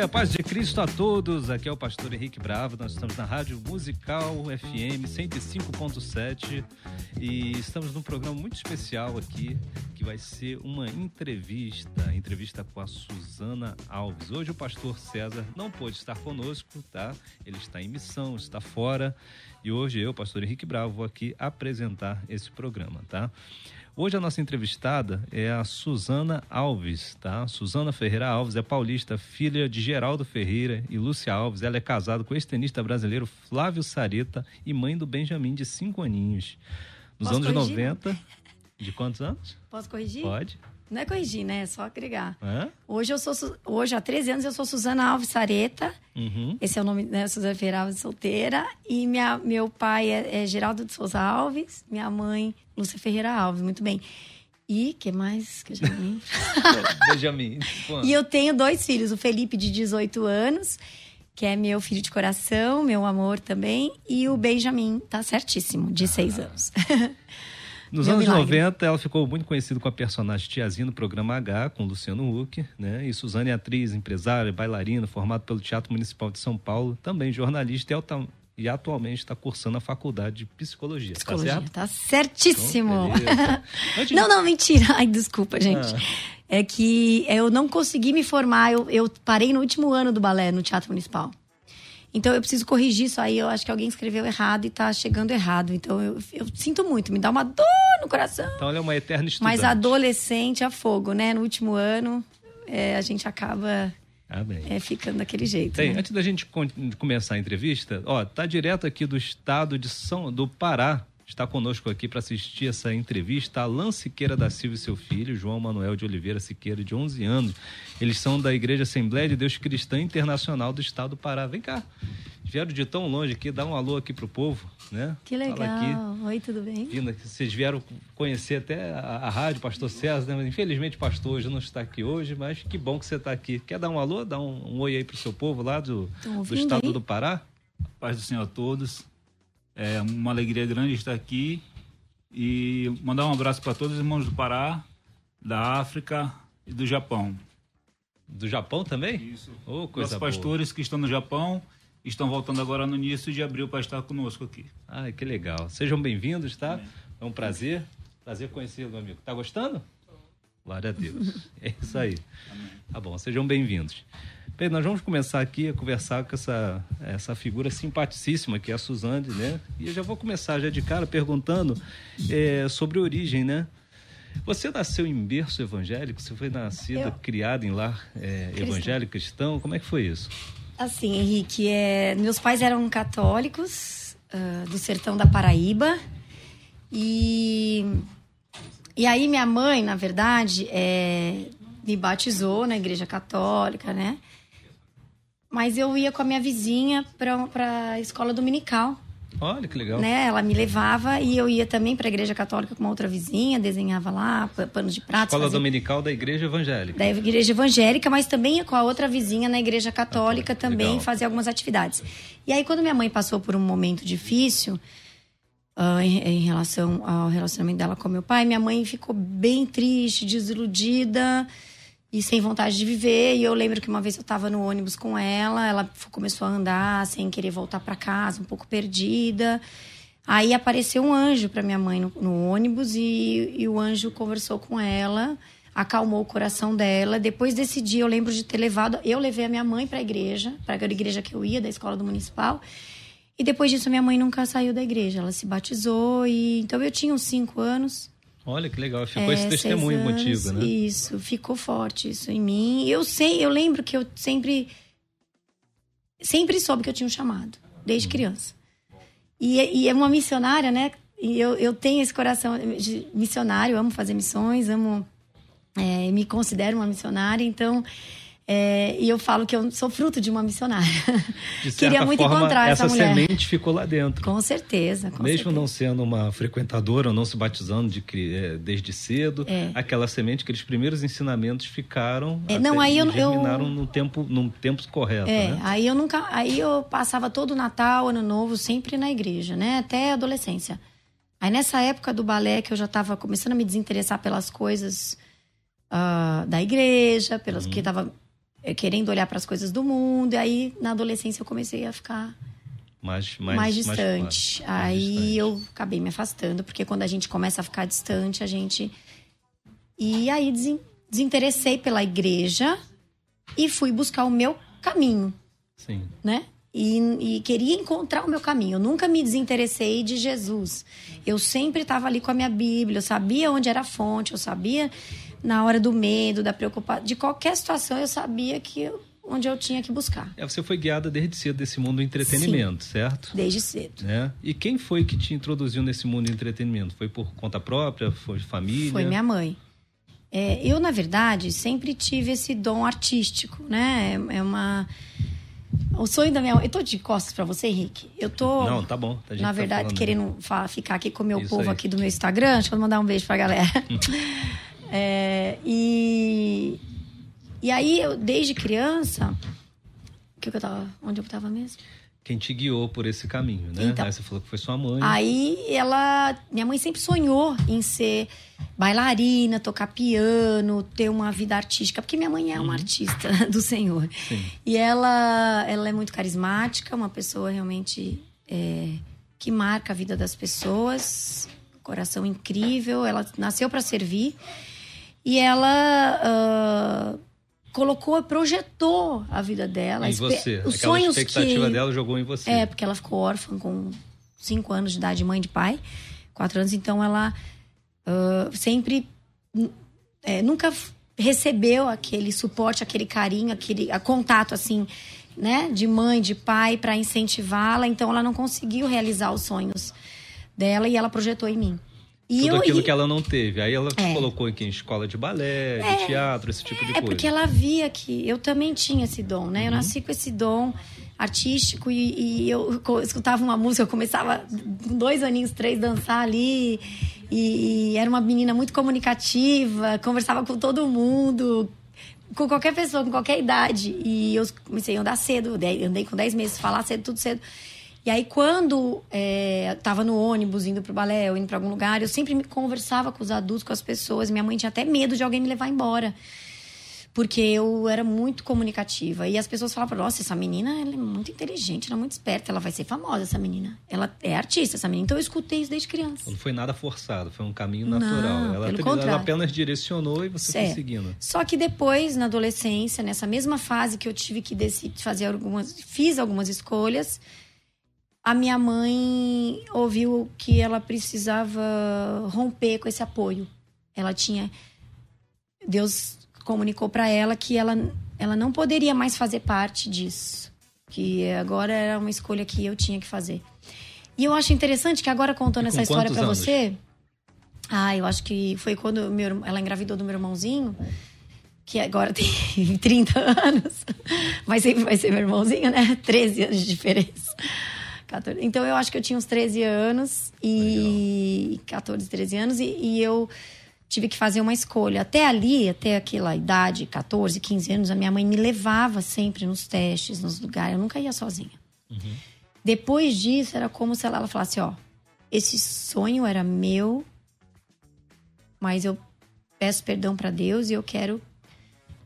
Dia, paz de Cristo a todos. Aqui é o pastor Henrique Bravo. Nós estamos na Rádio Musical FM 105.7 e estamos num programa muito especial aqui que vai ser uma entrevista, entrevista com a Suzana Alves. Hoje o pastor César não pôde estar conosco, tá? Ele está em missão, está fora e hoje eu, pastor Henrique Bravo, vou aqui apresentar esse programa, tá? Hoje a nossa entrevistada é a Suzana Alves, tá? Suzana Ferreira Alves é paulista, filha de Geraldo Ferreira e Lúcia Alves. Ela é casada com o ex-tenista brasileiro Flávio Sareta e mãe do Benjamin, de cinco aninhos. Nos Posso anos corrigir? 90. De quantos anos? Posso corrigir? Pode. Não é corrigir, né? É só agregar. É? Hoje eu sou hoje há 13 anos eu sou Suzana Alves Sareta. Uhum. Esse é o nome, né? Suzana Ferreira Alves solteira e minha, meu pai é, é Geraldo de Souza Alves, minha mãe Lúcia Ferreira Alves, muito bem. E que mais que eu já lembro? Benjamin. e eu tenho dois filhos, o Felipe de 18 anos, que é meu filho de coração, meu amor também, e o Benjamin, tá certíssimo, de 6 ah. anos. Nos Meu anos milagre. 90, ela ficou muito conhecida com a personagem Tiazinha no programa H, com Luciano Huck, né? E Suzane é atriz, empresária, bailarina, formada pelo Teatro Municipal de São Paulo, também jornalista e, alta, e atualmente está cursando a faculdade de psicologia. Tá psicologia, tá, certo? tá certíssimo. Então, não, não, mentira. Ai, desculpa, gente. Ah. É que eu não consegui me formar, eu, eu parei no último ano do balé no Teatro Municipal. Então eu preciso corrigir isso aí. Eu acho que alguém escreveu errado e tá chegando errado. Então eu, eu sinto muito, me dá uma dor no coração. Então ela é uma eterna estudante. Mas adolescente a fogo, né? No último ano, é, a gente acaba ah, é, ficando daquele jeito. Tem, né? Antes da gente começar a entrevista, ó, tá direto aqui do estado de São do Pará. Está conosco aqui para assistir essa entrevista Alan Siqueira da Silva e seu filho, João Manuel de Oliveira Siqueira, de 11 anos. Eles são da Igreja Assembleia de Deus Cristã Internacional do Estado do Pará. Vem cá. Vieram de tão longe aqui, dá um alô aqui pro povo, né? Que legal. Oi, tudo bem? Vindo vocês vieram conhecer até a, a rádio Pastor César, né? Infelizmente, pastor hoje não está aqui hoje, mas que bom que você está aqui. Quer dar um alô, dar um, um oi aí pro seu povo lá do, do estado aí? do Pará? Paz do Senhor a todos. É uma alegria grande estar aqui e mandar um abraço para todos os irmãos do Pará, da África e do Japão. Do Japão também? Isso. Oh, coisa Os pastores boa. que estão no Japão estão voltando agora no início de abril para estar conosco aqui. Ah, que legal. Sejam bem-vindos, tá? Amém. É um prazer. Prazer conhecê-lo, meu amigo. Tá gostando? Glória a Deus. É isso aí. Amém. Tá bom, sejam bem-vindos. Bem, nós vamos começar aqui a conversar com essa, essa figura simpaticíssima que é a Suzane, né? E eu já vou começar já de cara perguntando é, sobre origem, né? Você nasceu em berço evangélico? Você foi nascida, eu... criada em lar é, evangélico cristão? Como é que foi isso? Assim, Henrique, é, meus pais eram católicos uh, do sertão da Paraíba e e aí minha mãe, na verdade, é, me batizou na igreja católica, né? Mas eu ia com a minha vizinha para a escola dominical. Olha que legal. Né? Ela me levava e eu ia também para a igreja católica com uma outra vizinha, desenhava lá panos de prato. Escola fazia... dominical da igreja evangélica. Da igreja evangélica, mas também ia com a outra vizinha na igreja católica, também legal. fazia algumas atividades. E aí quando minha mãe passou por um momento difícil uh, em, em relação ao relacionamento dela com meu pai, minha mãe ficou bem triste, desiludida e sem vontade de viver. E eu lembro que uma vez eu estava no ônibus com ela, ela começou a andar sem querer voltar para casa, um pouco perdida. Aí apareceu um anjo para minha mãe no, no ônibus e, e, o anjo conversou com ela, acalmou o coração dela. Depois desse dia eu lembro de ter levado, eu levei a minha mãe para a igreja, para a igreja que eu ia da escola do municipal. E depois disso minha mãe nunca saiu da igreja, ela se batizou e então eu tinha uns cinco anos. Olha que legal, ficou é, esse testemunho anos, motivo, né? Isso, ficou forte isso em mim. Eu sei, eu lembro que eu sempre sempre soube que eu tinha um chamado, desde uhum. criança. E, e, é uma missionária, né? E eu, eu tenho esse coração de missionário, amo fazer missões, amo é, me considero uma missionária, então é, e eu falo que eu sou fruto de uma missionária. De Queria muito forma, encontrar essa, essa mulher. Essa semente ficou lá dentro. Com certeza. Com Mesmo certeza. não sendo uma frequentadora, ou não se batizando de, é, desde cedo, é. aquela semente, aqueles primeiros ensinamentos ficaram. É, não, aí eu, germinaram eu... no tempo, no tempo correto. É, né? aí eu nunca. Aí eu passava todo o Natal, Ano Novo, sempre na igreja, né? Até a adolescência. Aí nessa época do balé, que eu já estava começando a me desinteressar pelas coisas uh, da igreja, pelas uhum. que estava querendo olhar para as coisas do mundo. E aí, na adolescência, eu comecei a ficar mais, mais, mais distante. Mais, aí distante. eu acabei me afastando, porque quando a gente começa a ficar distante, a gente. E aí desinteressei pela igreja e fui buscar o meu caminho. Sim. Né? E, e, queria encontrar o meu caminho. Eu nunca me desinteressei de Jesus. Eu sempre estava ali com a minha Bíblia, eu sabia onde era a fonte, eu sabia na hora do medo, da preocupação, de qualquer situação, eu sabia que eu, onde eu tinha que buscar. É, você foi guiada desde cedo desse mundo do entretenimento, Sim, certo? Desde cedo. Né? E quem foi que te introduziu nesse mundo do entretenimento? Foi por conta própria? Foi família? Foi minha mãe. É, eu, na verdade, sempre tive esse dom artístico, né? É, é uma. O sonho da minha mãe. Eu tô de costas para você, Henrique. Eu tô. Não, tá bom. Tá na verdade, tá querendo ficar aqui com o meu Isso povo aí. aqui do meu Instagram. Deixa eu mandar um beijo pra galera. É, e, e aí, eu, desde criança. Que, que eu tava, onde eu estava mesmo? Quem te guiou por esse caminho, né? Então, aí você falou que foi sua mãe. Aí ela. Minha mãe sempre sonhou em ser bailarina, tocar piano, ter uma vida artística, porque minha mãe é uma uhum. artista do Senhor. Sim. E ela, ela é muito carismática, uma pessoa realmente é, que marca a vida das pessoas, coração incrível. Ela nasceu para servir. E ela uh, colocou, projetou a vida dela. Em você. Os Aquela sonhos expectativa que... dela jogou em você. É, porque ela ficou órfã com cinco anos de idade, mãe de pai. Quatro anos, então ela uh, sempre... É, nunca recebeu aquele suporte, aquele carinho, aquele contato, assim, né? De mãe, de pai, para incentivá-la. Então ela não conseguiu realizar os sonhos dela e ela projetou em mim. E Tudo eu, aquilo e... que ela não teve. Aí ela é. colocou aqui em escola de balé, é, de teatro, esse tipo de é coisa. É porque ela via que eu também tinha esse dom, né? Eu uhum. nasci com esse dom artístico e, e, eu escutava uma música, eu começava com dois aninhos, três, dançar ali. E, e era uma menina muito comunicativa, conversava com todo mundo, com qualquer pessoa, com qualquer idade. E eu comecei a andar cedo, andei com 10 meses, falar cedo, tudo cedo. E aí, quando é, tava no ônibus, indo pro balé ou indo pra algum lugar, eu sempre me conversava com os adultos, com as pessoas. Minha mãe tinha até medo de alguém me levar embora. Porque eu era muito comunicativa. E as pessoas falavam, nossa, essa menina ela é muito inteligente, ela é muito esperta, ela vai ser famosa, essa menina. Ela é artista, essa menina. Então eu escutei isso desde criança. Não foi nada forçado, foi um caminho natural. Não, ela, pelo ela apenas direcionou e você é. foi seguindo. Só que depois, na adolescência, nessa mesma fase que eu tive que decidir fazer algumas. Fiz algumas escolhas a minha mãe ouviu que ela precisava romper com esse apoio. Ela tinha. Deus comunicou para ela que ela, ela não poderia mais fazer parte disso. Que agora era uma escolha que eu tinha que fazer. E eu acho interessante que agora contando essa história para você. Ah, eu acho que foi quando meu, ela engravidou do meu irmãozinho, que agora tem 30 anos, mas sempre vai ser meu irmãozinho, né? 13 anos de diferença. 14. Então eu acho que eu tinha uns 13 anos e. Legal. 14, 13 anos, e, e, eu tive que fazer uma escolha. Até ali, até aquela idade, 14, 15 anos, a minha mãe me levava sempre nos testes, nos lugares. Eu nunca ia sozinha. Uhum. Depois disso, era como se ela, ela falasse: ó, esse sonho era meu, mas eu peço perdão para Deus e eu quero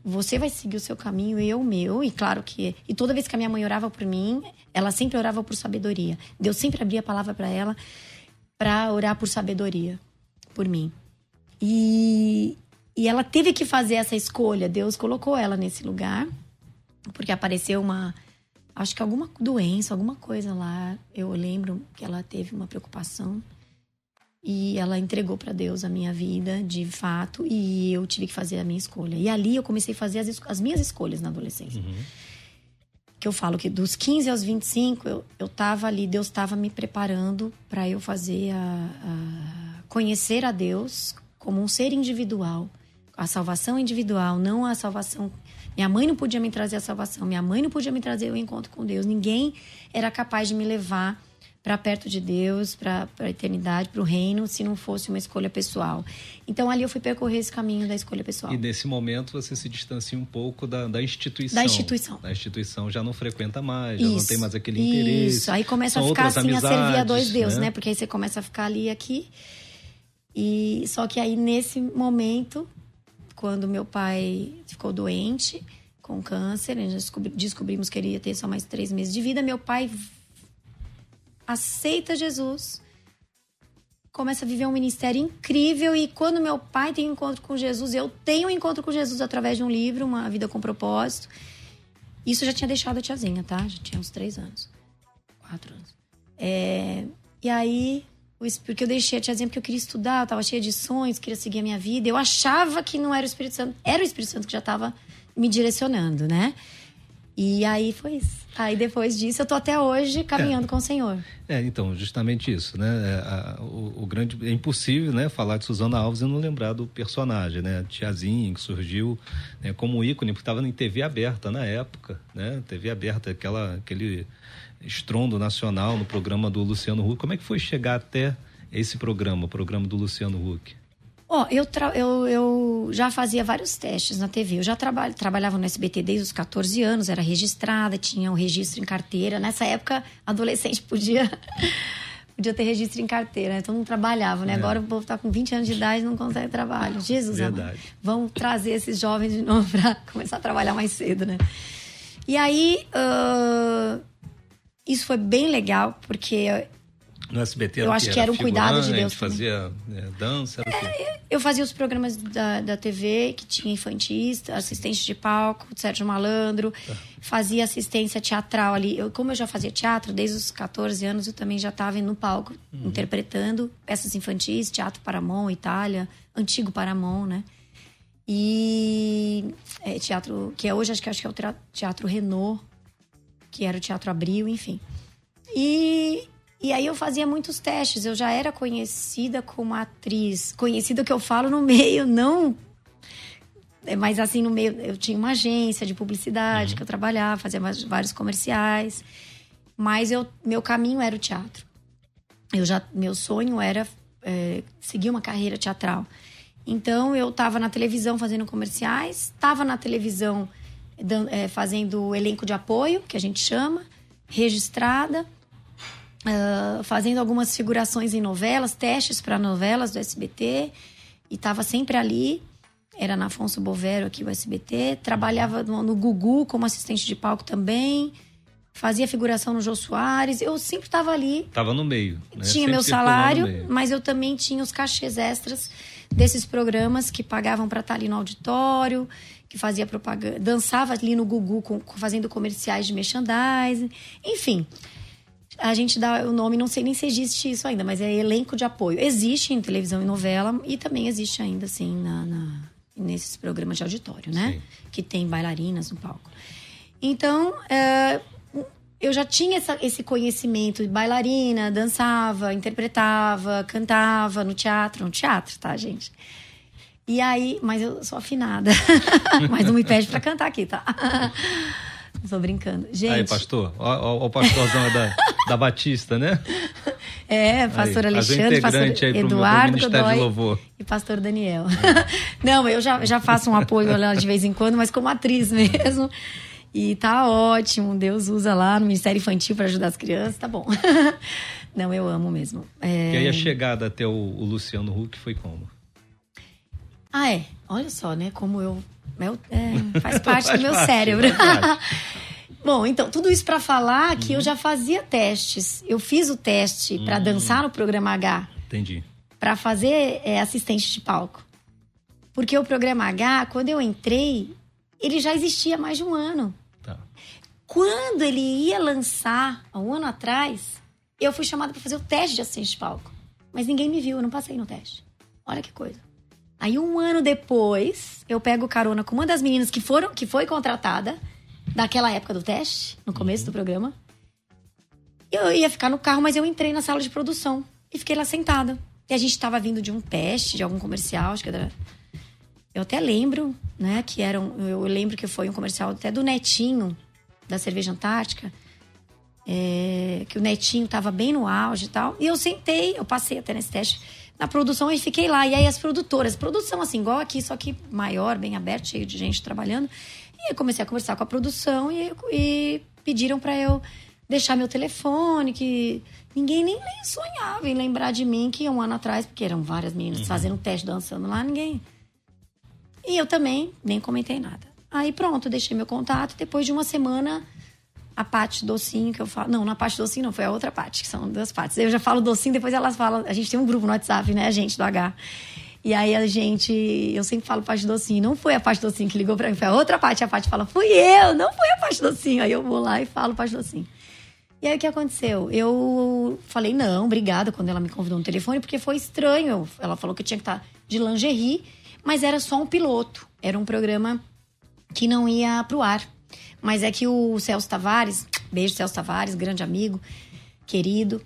você vai seguir o seu caminho e eu o meu. E claro que. E toda vez que a minha mãe orava por mim, ela sempre orava por sabedoria. Deus sempre abria a palavra para ela para orar por sabedoria, por mim. E, e ela teve que fazer essa escolha. Deus colocou ela nesse lugar, porque apareceu uma. Acho que alguma doença, alguma coisa lá. Eu lembro que ela teve uma preocupação e ela entregou para Deus a minha vida, de fato, e eu tive que fazer a minha escolha. E ali eu comecei a fazer as, as minhas escolhas na adolescência. Uhum. Que eu falo que dos 15 aos 25, eu, eu tava ali, Deus estava me preparando para eu fazer a, a, conhecer a Deus como um ser individual, a salvação individual, não a salvação. Minha mãe não podia me trazer a salvação, minha mãe não podia me trazer o encontro com Deus, ninguém era capaz de me levar para perto de Deus, para a eternidade, para o reino, se não fosse uma escolha pessoal. Então ali eu fui percorrer esse caminho da escolha pessoal. E nesse momento você se distancia um pouco da, da instituição. Da instituição. Da instituição já não frequenta mais, já isso, não tem mais aquele interesse. Isso, aí começa São a ficar assim amizades, a servir a dois deuses, né? né? Porque aí você começa a ficar ali aqui. E só que aí nesse momento, quando meu pai ficou doente com câncer, nós descobrimos que ele ia ter só mais três meses de vida, meu pai aceita Jesus, começa a viver um ministério incrível e quando meu pai tem um encontro com Jesus, eu tenho um encontro com Jesus através de um livro, Uma Vida com Propósito. Isso já tinha deixado a tiazinha, tá? Já tinha uns três anos. Quatro anos. É... E aí, porque eu deixei a tiazinha porque eu queria estudar, eu tava cheia de sonhos, queria seguir a minha vida. Eu achava que não era o Espírito Santo, era o Espírito Santo que já estava me direcionando, né? E aí foi isso. Aí depois disso eu tô até hoje caminhando é. com o Senhor. É, então, justamente isso, né? É, a, o, o, grande é impossível, né, falar de Suzana Alves e não lembrar do personagem, né? A tiazinha que surgiu né, como ícone, porque estava em TV aberta na época, né? TV aberta, aquela aquele estrondo nacional no programa do Luciano Huck. Como é que foi chegar até esse programa, o programa do Luciano Huck? Ó, oh, eu, eu, eu já fazia vários testes na TV. Eu já traba trabalhava no SBT desde os 14 anos, era registrada, tinha o um registro em carteira. Nessa época, adolescente podia, podia ter registro em carteira, né? Todo mundo trabalhava, né? É. Agora o povo tá com 20 anos de idade e não consegue trabalho. Jesus, Verdade. vamos trazer esses jovens de novo para começar a trabalhar mais cedo, né? E aí, uh, isso foi bem legal, porque no SBT Eu acho que era, um cuidado de Deus. fazia é, dança, era? É, eu fazia os programas da, da TV, que tinha infantis, assistente de palco, Sérgio Malandro. Tá. Fazia assistência teatral ali. Eu, como eu já fazia teatro, desde os 14 anos, eu também já estava no palco, uhum. interpretando peças infantis, teatro Paramon, Itália, antigo Paramon, né? E é, teatro, que é hoje acho que, acho que é o Teatro Renault, que era o Teatro Abril, enfim. E E aí eu fazia muitos testes. Eu já era conhecida como atriz. Conhecida que eu falo no meio, não. É, mas assim, no meio, eu tinha uma agência de publicidade uhum. que eu trabalhava, fazia vários comerciais. Mas eu, meu caminho era o teatro. Eu já, meu sonho era é, seguir uma carreira teatral. Então eu estava na televisão fazendo comerciais, estava na televisão é, fazendo elenco de apoio, que a gente chama, registrada, uh, fazendo algumas figurações em novelas, testes para novelas do SBT, e estava sempre ali. Era na Afonso Bovero aqui o SBT, trabalhava no, no Gugu como assistente de palco também fazia figuração no Jô Soares, eu sempre estava ali. Tava no meio. Né? Tinha sempre meu salário, mas eu também tinha os cachês extras desses programas que pagavam para estar tá ali no auditório, que fazia propaganda, dançava ali no Gugu com, fazendo comerciais de merchandising, enfim. A gente dá o nome, não sei nem se existe isso ainda, mas é elenco de apoio. Existe em televisão e novela e também existe ainda, assim, na, na nesses programas de auditório, né? Sim. Que tem bailarinas no palco. Então, é, eu já tinha essa, esse conhecimento de bailarina, dançava, interpretava, cantava no teatro, no teatro, tá, gente? E aí, mas eu sou afinada. mas não me pede para cantar aqui, tá? Estou brincando. Gente. Aí, pastor. Ó, o pastorzão da, da Batista, né? É, pastor aí, Alexandre, pastor Eduardo Godoy e pastor Daniel. É. Não, eu já, já faço um apoio lá de vez em quando, mas como atriz mesmo. E tá ótimo, Deus usa lá no Ministério Infantil para ajudar as crianças, tá bom. Não, eu amo mesmo. É... E aí a chegada até o, o Luciano Huck foi como? Ah, é. Olha só, né? Como eu. Meu, é, faz parte faz do meu parte, cérebro. Bom, então, tudo isso para falar que uhum. eu já fazia testes. Eu fiz o teste uhum. para dançar no programa H. Entendi. Para fazer é, assistente de palco. Porque o programa H, quando eu entrei, ele já existia há mais de um ano. Quando ele ia lançar, há um ano atrás, eu fui chamada para fazer o teste de assistente de palco. Mas ninguém me viu, eu não passei no teste. Olha que coisa. Aí um ano depois, eu pego carona com uma das meninas que foram, que foi contratada daquela época do teste, no começo uhum. do programa. Eu ia ficar no carro, mas eu entrei na sala de produção e fiquei lá sentada. E a gente estava vindo de um teste, de algum comercial, acho que era. Eu até lembro, né, que era um, eu lembro que foi um comercial até do Netinho, da cerveja antártica, é, que o netinho estava bem no auge e tal. E eu sentei, eu passei até nesse teste na produção e fiquei lá. E aí as produtoras, produção assim, igual aqui, só que maior, bem aberto, cheio de gente trabalhando. E eu comecei a conversar com a produção e, e pediram para eu deixar meu telefone, que ninguém nem, sonhava em lembrar de mim que um ano atrás, porque eram várias meninas uhum. fazendo teste dançando lá, ninguém. E eu também nem comentei nada. Aí pronto, deixei meu contato. Depois de uma semana, a parte docinho que eu falo. Não, na parte docinho não, foi a outra parte, que são duas partes. Eu já falo docinho, depois elas falam. A gente tem um grupo no WhatsApp, né, gente do H. E aí a gente, eu sempre falo parte docinho. Não foi a parte docinho que ligou pra mim, foi a outra parte. A parte fala, fui eu, não foi a parte docinho. Aí eu vou lá e falo parte docinho. E aí o que aconteceu? Eu falei, não, obrigada, quando ela me convidou no telefone, porque foi estranho. Ela falou que eu tinha que estar de lingerie, mas era só um piloto. Era um programa que não ia pro ar. Mas é que o Celso Tavares, beijo Celso Tavares, grande amigo, querido.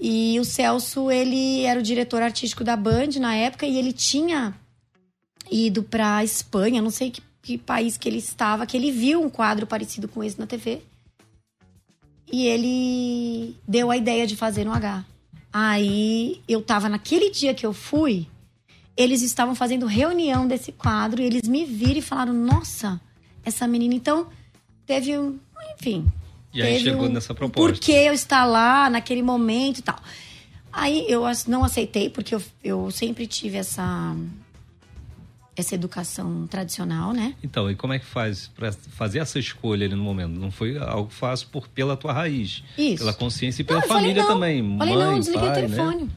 E o Celso, ele era o diretor artístico da Band na época e ele tinha ido pra Espanha, não sei que, que país que ele estava, que ele viu um quadro parecido com esse na TV. E ele deu a ideia de fazer no H. Aí eu tava naquele dia que eu fui, eles estavam fazendo reunião desse quadro e eles me viram e falaram: Nossa, essa menina. Então, teve um. Enfim. E aí chegou um, nessa proposta. Por que eu estar lá naquele momento e tal. Aí eu não aceitei, porque eu, eu sempre tive essa essa educação tradicional, né? Então, e como é que faz para fazer essa escolha ali no momento? Não foi algo fácil por pela tua raiz, Isso. pela consciência e pela não, família falei, também. Falei Mãe, não, desliguei pai, o né? telefone. Né?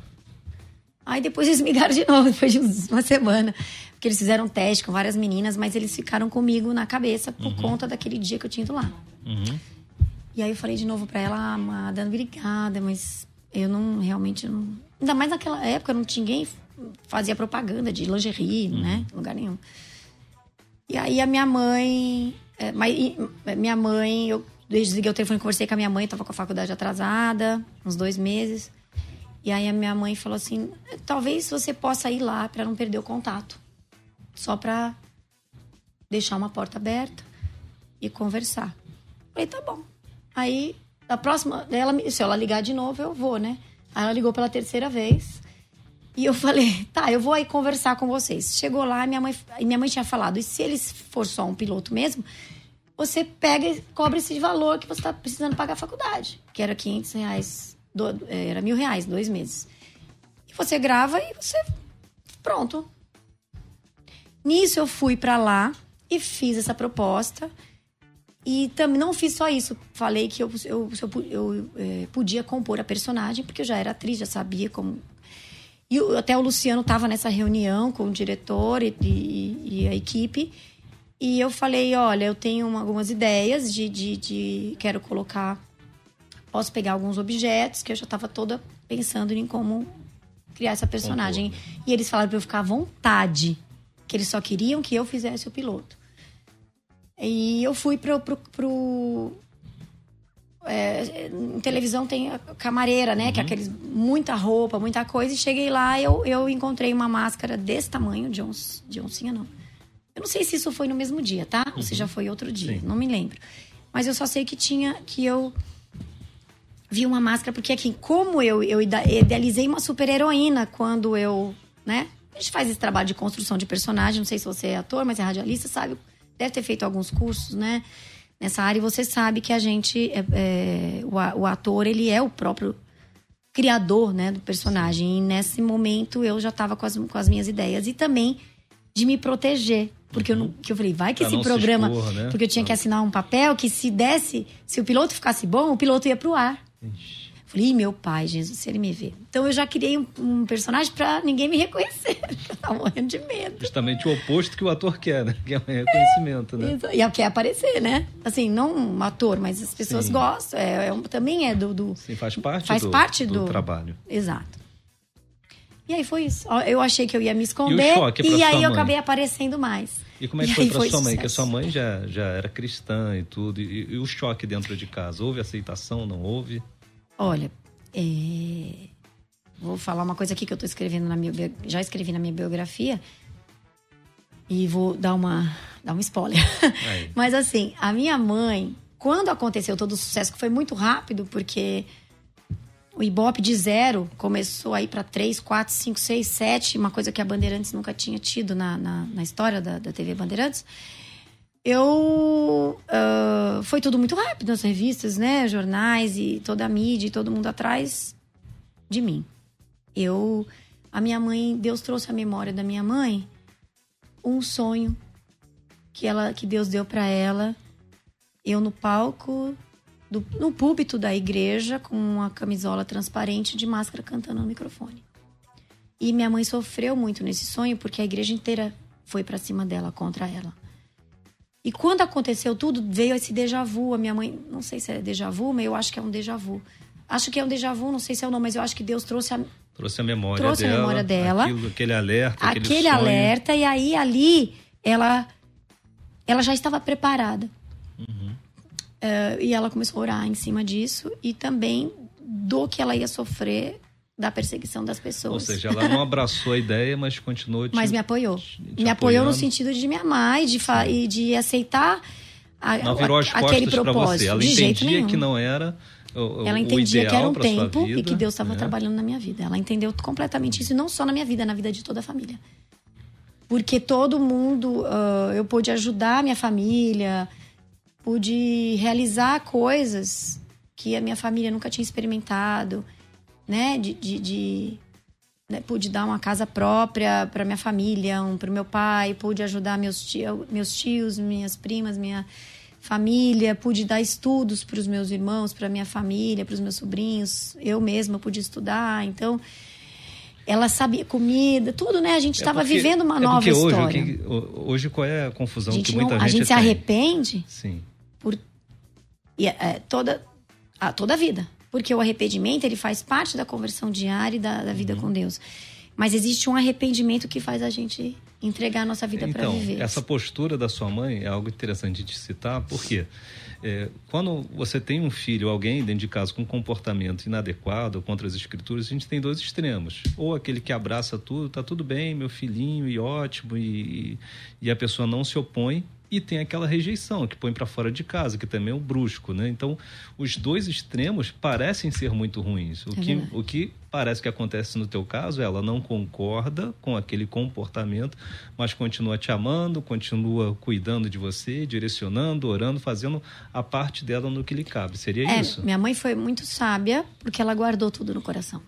Aí depois eles me ligaram de novo, depois de uma semana. Porque eles fizeram um teste com várias meninas, mas eles ficaram comigo na cabeça por uhum. conta daquele dia que eu tinha ido lá. Uhum. E aí eu falei de novo pra ela, ah, Madana, obrigada, mas eu não realmente não. Ainda mais naquela época, não tinha ninguém fazia propaganda de lingerie, uhum. né? Lugar nenhum. E aí a minha mãe. É, mas, minha mãe, eu desliguei o telefone, conversei com a minha mãe, tava com a faculdade atrasada, uns dois meses. E aí a minha mãe falou assim: talvez você possa ir lá para não perder o contato. Só para deixar uma porta aberta e conversar. Falei, tá bom. Aí, a próxima, ela, se ela ligar de novo, eu vou, né? Aí ela ligou pela terceira vez. E eu falei, tá, eu vou aí conversar com vocês. Chegou lá, minha mãe, minha mãe tinha falado, e se ele for só um piloto mesmo, você pega e cobra esse valor que você está precisando pagar a faculdade, que era 500 reais, do, é, era mil reais, dois meses. E você grava e você. Pronto. Nisso eu fui para lá e fiz essa proposta. E também não fiz só isso. Falei que eu, eu, eu, eu é, podia compor a personagem, porque eu já era atriz, já sabia como. E até o Luciano estava nessa reunião com o diretor e, e, e a equipe. E eu falei, olha, eu tenho uma, algumas ideias de, de, de, Quero colocar... Posso pegar alguns objetos que eu já estava toda pensando em como criar essa personagem. E eles falaram para eu ficar à vontade. Que eles só queriam que eu fizesse o piloto. E eu fui pro... pro, pro é, em televisão tem a camareira, né? Uhum. Que é uhum. aqueles... Muita roupa, muita coisa. E cheguei lá, eu, eu encontrei uma máscara desse tamanho, de, ons, de oncinha não eu não sei se isso foi no mesmo dia, tá? Uhum. Ou se já uhum. foi outro dia, Sim. não me lembro. Mas eu só sei que tinha que eu vi uma máscara porque aqui, como eu eu idealizei uma super heroína quando eu, né? A gente faz esse trabalho de construção de personagem, não sei se você é ator, mas é radialista, sabe? Deve ter feito alguns cursos, né? Nessa área, e você sabe que a gente, é, é, o, o ator, ele é o próprio criador, né, do personagem. E nesse momento eu já estava com as, com as minhas ideias e também de me proteger, porque uhum. eu, não, que eu falei, vai que pra esse programa. Expor, né? Porque eu tinha que assinar um papel que se desse, se o piloto ficasse bom, o piloto ia pro ar. Ixi. Falei, meu pai, Jesus, se ele me vê. Então eu já criei um, um personagem pra ninguém me reconhecer. eu tava morrendo de medo. Justamente o oposto que o ator quer, né? Que é o reconhecimento, é, né? E quer aparecer, né? Assim, não um ator, mas as pessoas Sim. gostam. É, é, também é do, do. Sim, faz parte, faz do, parte do, do trabalho. Exato. E aí foi isso. Eu achei que eu ia me esconder. E, e aí eu acabei aparecendo mais. E como é que e foi para sua mãe? Sucesso. Que a sua mãe já, já era cristã e tudo. E, e, o choque dentro de casa? Houve aceitação? Não houve? Olha, é... vou falar uma coisa aqui que eu estou escrevendo na minha já escrevi na minha biografia e vou dar uma dar um spoiler. Mas assim, a minha mãe, quando aconteceu todo o sucesso que foi muito rápido, porque o Ibope de zero começou aí para três, quatro, cinco, seis, sete, uma coisa que a Bandeirantes nunca tinha tido na, na, na história da, da TV Bandeirantes. Eu. Uh, foi tudo muito rápido nas revistas, né? Jornais e toda a mídia e todo mundo atrás de mim. Eu. A minha mãe, Deus trouxe a memória da minha mãe um sonho que ela que Deus deu para ela. Eu no palco do, no púlpito da igreja com uma camisola transparente de máscara cantando no microfone. E minha mãe sofreu muito nesse sonho porque a igreja inteira foi para cima dela, contra ela. E quando aconteceu tudo, veio esse déjà vu. A minha mãe, não sei se é déjà vu, mas eu acho que é um déjà vu. Acho que é um déjà vu, não sei se é o nome, mas eu acho que Deus trouxe a, trouxe a memória trouxe dela. a memória dela. Aquilo, aquele alerta, aquele, aquele alerta. E aí, ali, ela, ela já estava preparada. Uh, e ela começou a orar em cima disso e também do que ela ia sofrer da perseguição das pessoas. Ou seja, ela não abraçou a ideia, mas continuou. Te, mas me apoiou. Te, te me apoiou no sentido de me amar e de, e de aceitar a, não virou as aquele propósito. Você. Ela de entendia que não era. O, ela entendia que era um tempo vida, e que Deus estava né? trabalhando na minha vida. Ela entendeu completamente isso, não só na minha vida, na vida de toda a família. Porque todo mundo, uh, eu pude ajudar a minha família, pude realizar coisas que a minha família nunca tinha experimentado, né? De, de, de né? pude dar uma casa própria para minha família, um para o meu pai, pude ajudar meus tios, meus tios, minhas primas, minha família, pude dar estudos para os meus irmãos, para minha família, para os meus sobrinhos. Eu mesma pude estudar, então ela sabia comida, tudo, né? A gente estava é vivendo uma é nova hoje, história. Que, hoje qual é a confusão a que muita não, gente A gente tem? se arrepende Sim e, é, toda a toda a vida, porque o arrependimento ele faz parte da conversão diária e da, da vida uhum. com Deus. Mas existe um arrependimento que faz a gente entregar a nossa vida então, para viver. Essa postura da sua mãe é algo interessante de citar, porque é, quando você tem um filho, alguém dentro de casa com um comportamento inadequado contra as escrituras, a gente tem dois extremos. Ou aquele que abraça tudo, tá tudo bem, meu filhinho, e ótimo, e, e a pessoa não se opõe e tem aquela rejeição que põe para fora de casa, que também é o brusco, né? Então, os dois extremos parecem ser muito ruins. O, é que, o que parece que acontece no teu caso é ela não concorda com aquele comportamento, mas continua te amando, continua cuidando de você, direcionando, orando, fazendo a parte dela no que lhe cabe. Seria é, isso? Minha mãe foi muito sábia porque ela guardou tudo no coração.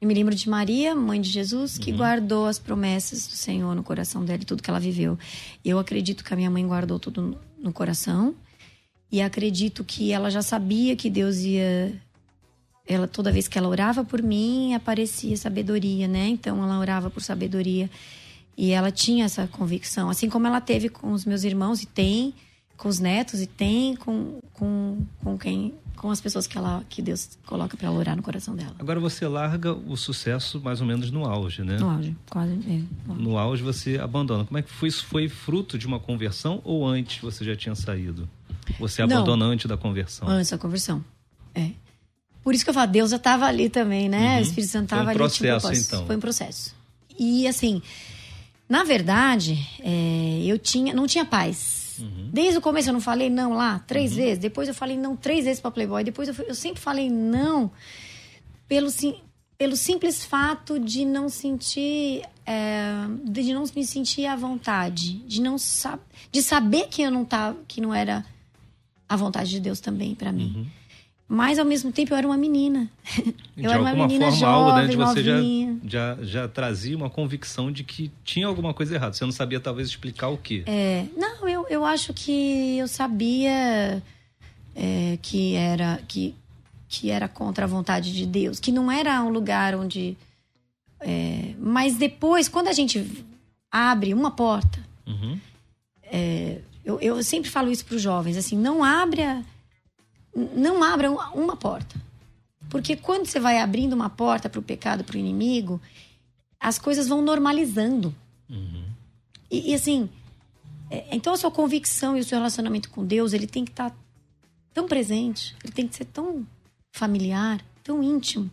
Eu me lembro de Maria, mãe de Jesus, que uhum. guardou as promessas do Senhor no coração dela e tudo que ela viveu. Eu acredito que a minha mãe guardou tudo no coração e acredito que ela já sabia que Deus ia ela toda vez que ela orava por mim, aparecia sabedoria, né? Então ela orava por sabedoria e ela tinha essa convicção, assim como ela teve com os meus irmãos e tem com os netos e tem com, com, com quem com as pessoas que ela que Deus coloca para orar no coração dela. Agora você larga o sucesso mais ou menos no auge, né? No auge, quase. É, no, auge. no você abandona. Como é que foi isso? Foi fruto de uma conversão ou antes você já tinha saído? Você abandona Não, antes da conversão? Antes da conversão. É. Por isso que eu falo, Deus já estava ali também, né? Uhum. O Espírito Santo estava um ali. Processo, tipo, então. Foi um processo. E assim, na verdade, é, eu tinha, não tinha paz Uhum. Desde o começo eu não falei não lá três uhum. vezes. Depois eu falei não três vezes para Playboy. Depois eu, eu, sempre falei não pelo, pelo simples fato de não sentir. É, de não me sentir à vontade. De não de saber que eu não tava. que não era a vontade de Deus também para mim. Uhum. Mas ao mesmo tempo eu era uma menina. De eu era uma menina forma, jovem, algo, né, de você já, já, já trazia uma convicção de que tinha alguma coisa errada. Você não sabia talvez explicar o quê? É, não, eu, acho que eu sabia é, que era que, que era contra a vontade de Deus, que não era um lugar onde. É, mas depois, quando a gente abre uma porta, uhum. é, eu, eu sempre falo isso para os jovens, assim, não abre a não abra uma porta. Porque quando você vai abrindo uma porta para o pecado, para o inimigo, as coisas vão normalizando. Uhum. E, e, assim, então a sua convicção e o seu relacionamento com Deus, ele tem que estar tá tão presente, ele tem que ser tão familiar, tão íntimo,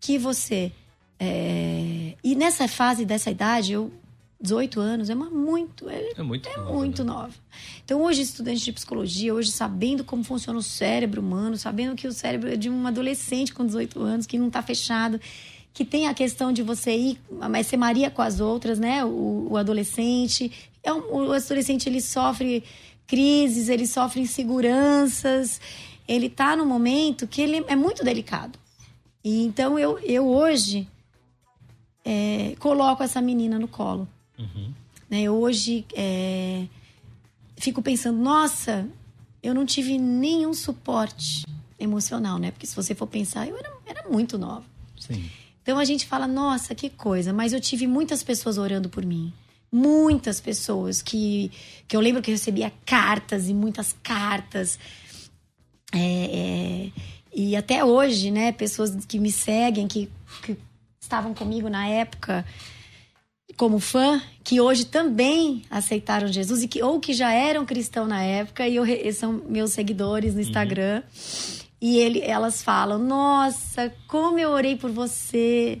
que você. É... E nessa fase dessa idade, eu 18 anos é uma muito é, é muito, é nova, muito né? nova. Então hoje estudante de psicologia, hoje sabendo como funciona o cérebro humano, sabendo que o cérebro é de um adolescente com 18 anos que não está fechado, que tem a questão de você ir, mas ser Maria com as outras, né? O, o adolescente, é um, o adolescente ele sofre crises, ele sofre inseguranças, ele está no momento que ele é muito delicado. E então eu, eu hoje é, coloco essa menina no colo Uhum. Né, hoje é, fico pensando, nossa, eu não tive nenhum suporte emocional, né? Porque se você for pensar, eu era, era muito nova. Sim. Então a gente fala, nossa, que coisa, mas eu tive muitas pessoas orando por mim. Muitas pessoas que, que eu lembro que eu recebia cartas e muitas cartas. É, é, e até hoje, né, pessoas que me seguem, que, que estavam comigo na época, como fã que hoje também aceitaram Jesus e que ou que já eram cristãos na época e eu, são meus seguidores no Instagram. Uhum. E ele, elas falam: Nossa, como eu orei por você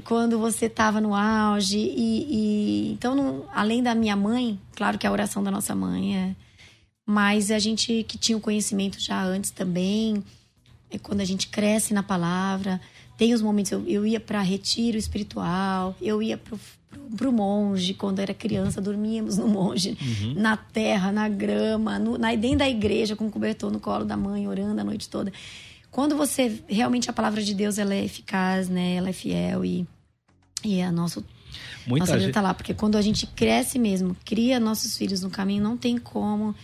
quando você estava no auge. E, e então, não, além da minha mãe, claro que a oração da nossa mãe é. Mas a gente que tinha o conhecimento já antes também, é quando a gente cresce na palavra, tem os momentos. Eu, eu ia para retiro espiritual, eu ia para o monge, quando era criança, dormíamos no monge, uhum. na terra, na grama, no, na, dentro da igreja, com o cobertor no colo da mãe, orando a noite toda. Quando você, realmente a palavra de Deus, ela é eficaz, né? Ela é fiel e, e a nosso, Muita nossa vida gente... tá lá. Porque quando a gente cresce mesmo, cria nossos filhos no caminho, não tem como,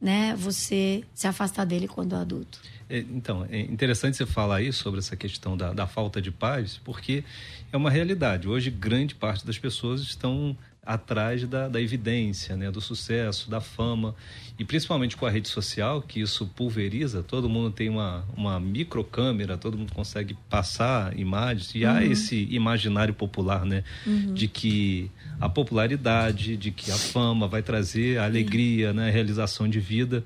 né, você se afastar dele quando adulto. É, então, é interessante você falar aí sobre essa questão da, da falta de paz, porque é uma realidade. Hoje, grande parte das pessoas estão atrás da, da evidência, né, do sucesso, da fama e principalmente com a rede social que isso pulveriza. Todo mundo tem uma, uma microcâmera, todo mundo consegue passar imagens e uhum. há esse imaginário popular, né, uhum. de que a popularidade, de que a fama vai trazer a alegria, né, a realização de vida.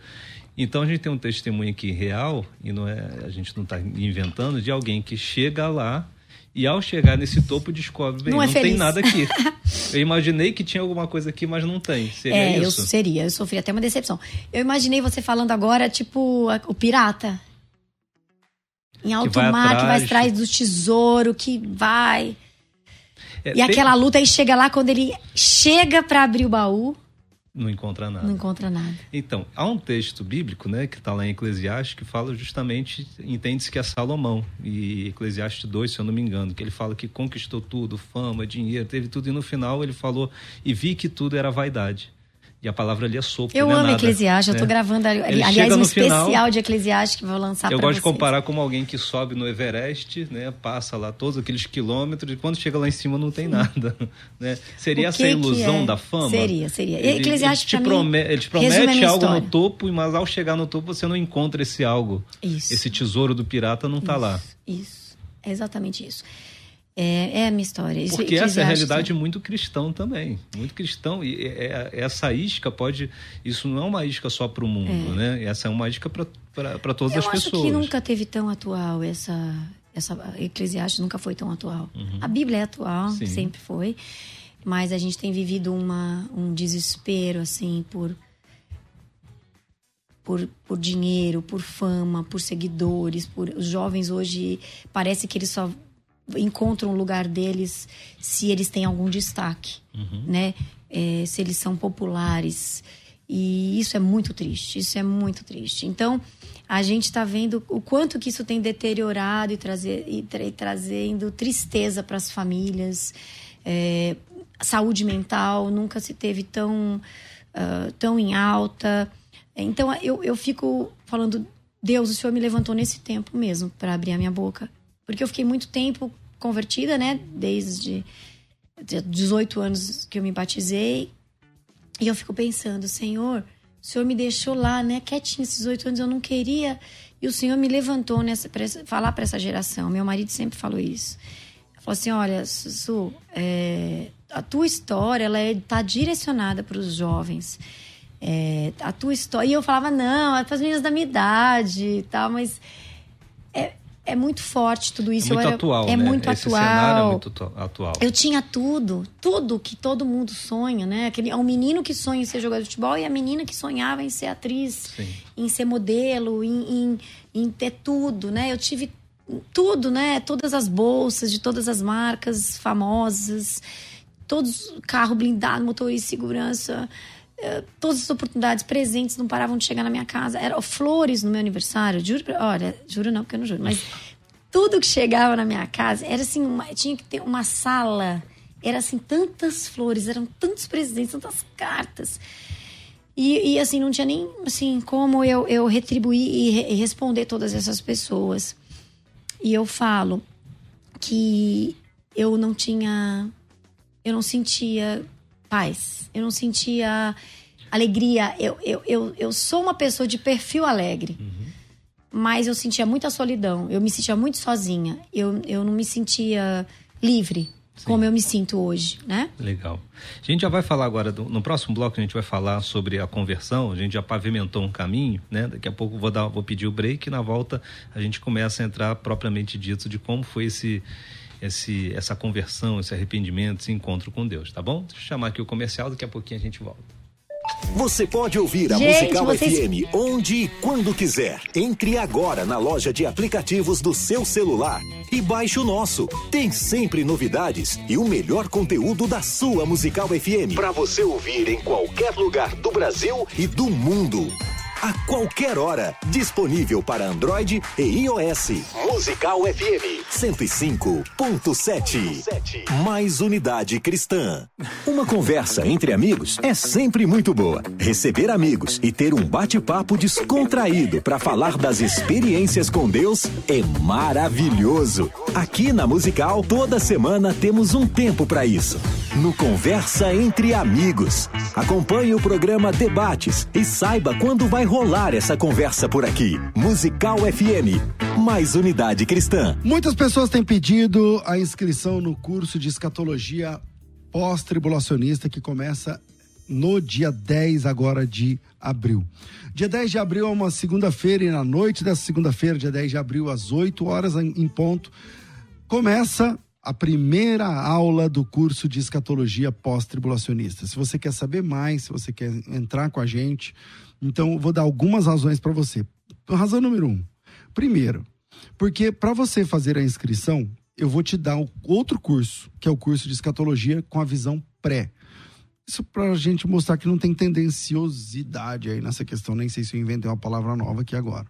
Então a gente tem um testemunho aqui real e não é a gente não está inventando de alguém que chega lá e ao chegar nesse topo, descobre, bem, não, é não tem nada aqui. eu imaginei que tinha alguma coisa aqui, mas não tem. Seria é, isso? eu seria. Eu sofri até uma decepção. Eu imaginei você falando agora, tipo, o pirata. Em alto que mar, atrás. que vai atrás do tesouro, que vai. É, e tem... aquela luta aí chega lá, quando ele chega para abrir o baú. Não encontra nada. Não encontra nada. Então, há um texto bíblico, né, que está lá em Eclesiastes, que fala justamente, entende-se que é Salomão, e Eclesiastes 2, se eu não me engano, que ele fala que conquistou tudo, fama, dinheiro, teve tudo, e no final ele falou, e vi que tudo era vaidade. E a palavra ali é sopro. Eu é amo é Eclesiastes, né? eu tô gravando, ali, aliás, um especial final, de Eclesiastes que vou lançar Eu gosto vocês. de comparar com alguém que sobe no Everest, né? Passa lá todos aqueles quilômetros e quando chega lá em cima não tem nada. Né? Seria essa ilusão é? da fama? Seria, seria. Ele, Eclesiastes ele te, prome ele te promete algo no topo, mas ao chegar no topo você não encontra esse algo. Isso. Esse tesouro do pirata não está lá. Isso, é exatamente isso. É, é a minha história. Isso, Porque essa é a realidade muito cristão também. Muito cristão. E é, é, essa isca pode. Isso não é uma isca só para o mundo, é. né? Essa é uma isca para todas Eu as pessoas. Eu acho que nunca teve tão atual essa. essa Eclesiastes nunca foi tão atual. Uhum. A Bíblia é atual, Sim. sempre foi. Mas a gente tem vivido uma, um desespero, assim, por. Por, por dinheiro, por fama, por seguidores, por os jovens hoje parece que eles só encontram o lugar deles se eles têm algum destaque, uhum. né? É, se eles são populares. E isso é muito triste, isso é muito triste. Então, a gente está vendo o quanto que isso tem deteriorado e, trazer, e, tra e trazendo tristeza para as famílias. É, saúde mental nunca se teve tão, uh, tão em alta. Então, eu, eu fico falando, Deus, o Senhor me levantou nesse tempo mesmo para abrir a minha boca porque eu fiquei muito tempo convertida, né? Desde 18 anos que eu me batizei. E eu fico pensando, Senhor, o Senhor me deixou lá, né? Quietinho esses oito anos, eu não queria. E o Senhor me levantou nessa, pra falar para essa geração. Meu marido sempre falou isso. Falou assim: olha, Sussu, é, a tua história ela está é, direcionada para os jovens. É, a tua história. E eu falava, não, é para as meninas da minha idade e tal, mas é, é muito forte tudo isso. É muito era, atual, é né? muito Esse atual. cenário é muito atual. Eu tinha tudo, tudo que todo mundo sonha, né? Aquele, é um menino que sonha em ser jogador de futebol e a menina que sonhava em ser atriz, Sim. em ser modelo, em, em, em, ter tudo, né? Eu tive tudo, né? Todas as bolsas de todas as marcas famosas, todos carro blindado, motorista de segurança. Eh, todas as oportunidades presentes não paravam de chegar na minha casa. Eram flores no meu aniversário. Juro, olha, juro não, porque eu não juro, mas tudo que chegava na minha casa era assim, uma, tinha que ter uma sala. Era assim, tantas flores, eram tantos presentes, tantas cartas. E, e assim, não tinha nem assim, como eu, eu retribuir e, re, e responder todas essas pessoas. E eu falo que eu não tinha. Eu não sentia paz. Eu não sentia alegria. Eu, eu, eu, eu sou uma pessoa de perfil alegre. Uhum. Mas eu sentia muita solidão. Eu me sentia muito sozinha. Eu, eu não me sentia livre. Sim. Como eu me sinto hoje, né? Legal. A gente já vai falar agora, do, no próximo bloco, a gente vai falar sobre a conversão. A gente já pavimentou um caminho, né? Daqui a pouco vou, dar, vou pedir o break e na volta a gente começa a entrar propriamente dito de como foi esse, esse, essa conversão, esse arrependimento, esse encontro com Deus, tá bom? Deixa eu chamar aqui o comercial, daqui a pouquinho a gente volta. Você pode ouvir a Gente, Musical vocês... FM onde e quando quiser. Entre agora na loja de aplicativos do seu celular e baixe o nosso. Tem sempre novidades e o melhor conteúdo da sua Musical FM para você ouvir em qualquer lugar do Brasil e do mundo a qualquer hora. Disponível para Android e iOS. Musical FM 105.7. Mais unidade cristã. Uma conversa entre amigos é sempre muito boa. Receber amigos e ter um bate-papo descontraído para falar das experiências com Deus é maravilhoso. Aqui na Musical, toda semana temos um tempo para isso. no Conversa Entre Amigos. Acompanhe o programa Debates e saiba quando vai rolar essa conversa por aqui. Musical FM, mais unidade cristã. Muitas pessoas têm pedido a inscrição no curso de escatologia pós-tribulacionista que começa no dia 10 agora de abril. Dia 10 de abril é uma segunda-feira e na noite dessa segunda-feira, dia 10 de abril, às 8 horas em ponto, começa a primeira aula do curso de escatologia pós-tribulacionista. Se você quer saber mais, se você quer entrar com a gente, então vou dar algumas razões para você. Razão número um. Primeiro, porque para você fazer a inscrição, eu vou te dar outro curso, que é o curso de escatologia com a visão pré. Isso para a gente mostrar que não tem tendenciosidade aí nessa questão. Nem sei se eu inventei uma palavra nova aqui agora.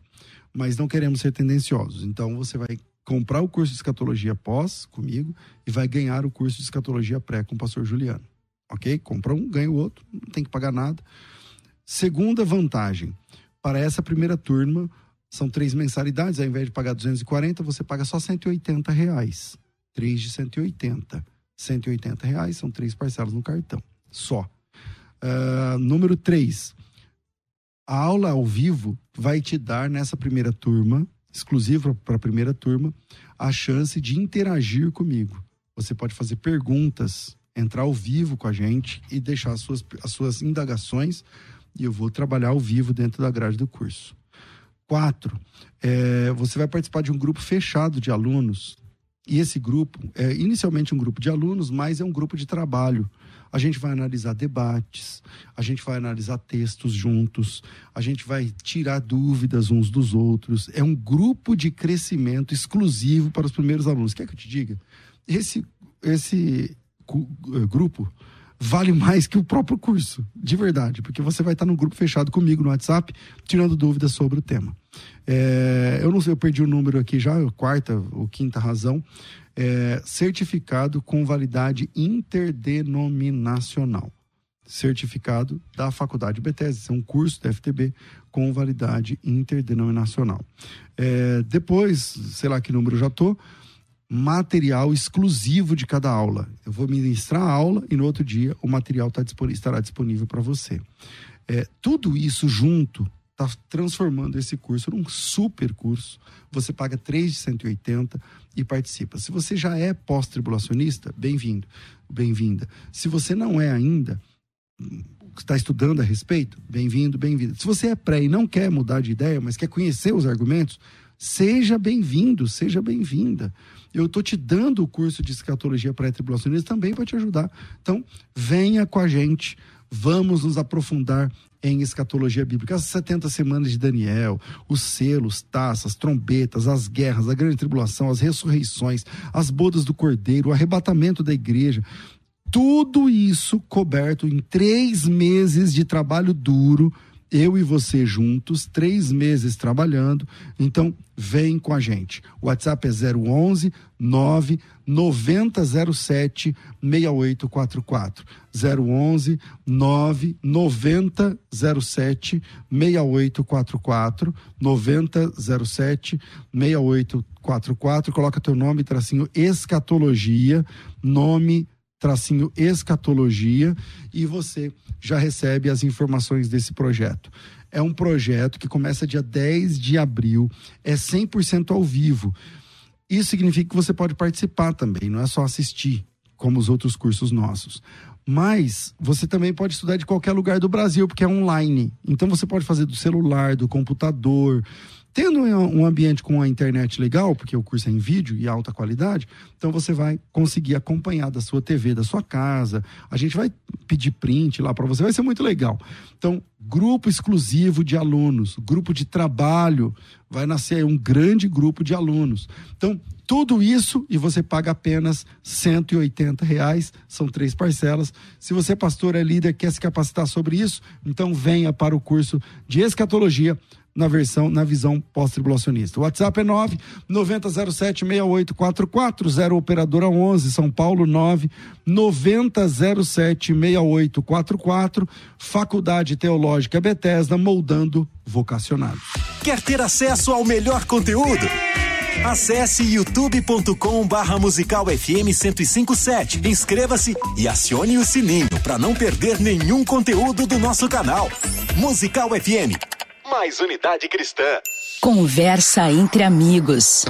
Mas não queremos ser tendenciosos. Então você vai comprar o curso de escatologia pós comigo e vai ganhar o curso de escatologia pré com o pastor Juliano. Ok? Compra um, ganha o outro, não tem que pagar nada. Segunda vantagem, para essa primeira turma, são três mensalidades, ao invés de pagar 240, você paga só 180 reais. Três de 180. 180 reais, são três parcelas no cartão. Só. Uh, número três, a aula ao vivo vai te dar nessa primeira turma exclusivo para a primeira turma, a chance de interagir comigo. Você pode fazer perguntas, entrar ao vivo com a gente e deixar as suas, as suas indagações e eu vou trabalhar ao vivo dentro da grade do curso. Quatro, é, você vai participar de um grupo fechado de alunos e esse grupo é inicialmente um grupo de alunos, mas é um grupo de trabalho. A gente vai analisar debates, a gente vai analisar textos juntos, a gente vai tirar dúvidas uns dos outros. É um grupo de crescimento exclusivo para os primeiros alunos. Quer que eu te diga? Esse, esse eh, grupo vale mais que o próprio curso, de verdade, porque você vai estar num grupo fechado comigo no WhatsApp, tirando dúvidas sobre o tema. É, eu não sei, eu perdi o número aqui já, quarta ou quinta razão. É, certificado com validade interdenominacional. Certificado da Faculdade Bethesda, é um curso da FTB com validade interdenominacional. É, depois, sei lá que número já estou material exclusivo de cada aula. Eu vou ministrar a aula e no outro dia o material tá disponível, estará disponível para você. É, tudo isso junto está transformando esse curso num super curso. Você paga 3 de 180 e participa. Se você já é pós-tribulacionista, bem-vindo, bem-vinda. Se você não é ainda, está estudando a respeito, bem-vindo, bem-vinda. Se você é pré e não quer mudar de ideia, mas quer conhecer os argumentos, seja bem-vindo, seja bem-vinda. Eu estou te dando o curso de escatologia pré-tribulacionista também para te ajudar. Então, venha com a gente, vamos nos aprofundar em escatologia bíblica. As 70 semanas de Daniel, os selos, taças, trombetas, as guerras, a grande tribulação, as ressurreições, as bodas do cordeiro, o arrebatamento da igreja. Tudo isso coberto em três meses de trabalho duro eu e você juntos, três meses trabalhando. Então, vem com a gente. O WhatsApp é 011 9 9007 6844. 011 9 9007 6844. 9007 6844. Coloca teu nome, tracinho escatologia, nome tracinho escatologia e você já recebe as informações desse projeto. É um projeto que começa dia 10 de abril, é 100% ao vivo. Isso significa que você pode participar também, não é só assistir, como os outros cursos nossos. Mas você também pode estudar de qualquer lugar do Brasil, porque é online. Então você pode fazer do celular, do computador, Tendo um ambiente com a internet legal, porque o curso é em vídeo e alta qualidade, então você vai conseguir acompanhar da sua TV, da sua casa. A gente vai pedir print lá para você, vai ser muito legal. Então, grupo exclusivo de alunos, grupo de trabalho, vai nascer um grande grupo de alunos. Então, tudo isso e você paga apenas 180 reais, são três parcelas. Se você, pastor, é líder, quer se capacitar sobre isso, então venha para o curso de escatologia na versão, na visão pós-tribulacionista. O WhatsApp é 9 9007 6844, 0 operadora 11, São Paulo 9 9007 6844, Faculdade Teológica Bethesda, moldando vocacionados. Quer ter acesso ao melhor conteúdo? Acesse youtube.com barra musical FM 1057. Inscreva-se e acione o sininho para não perder nenhum conteúdo do nosso canal. Musical FM. Mais unidade cristã. Conversa entre amigos.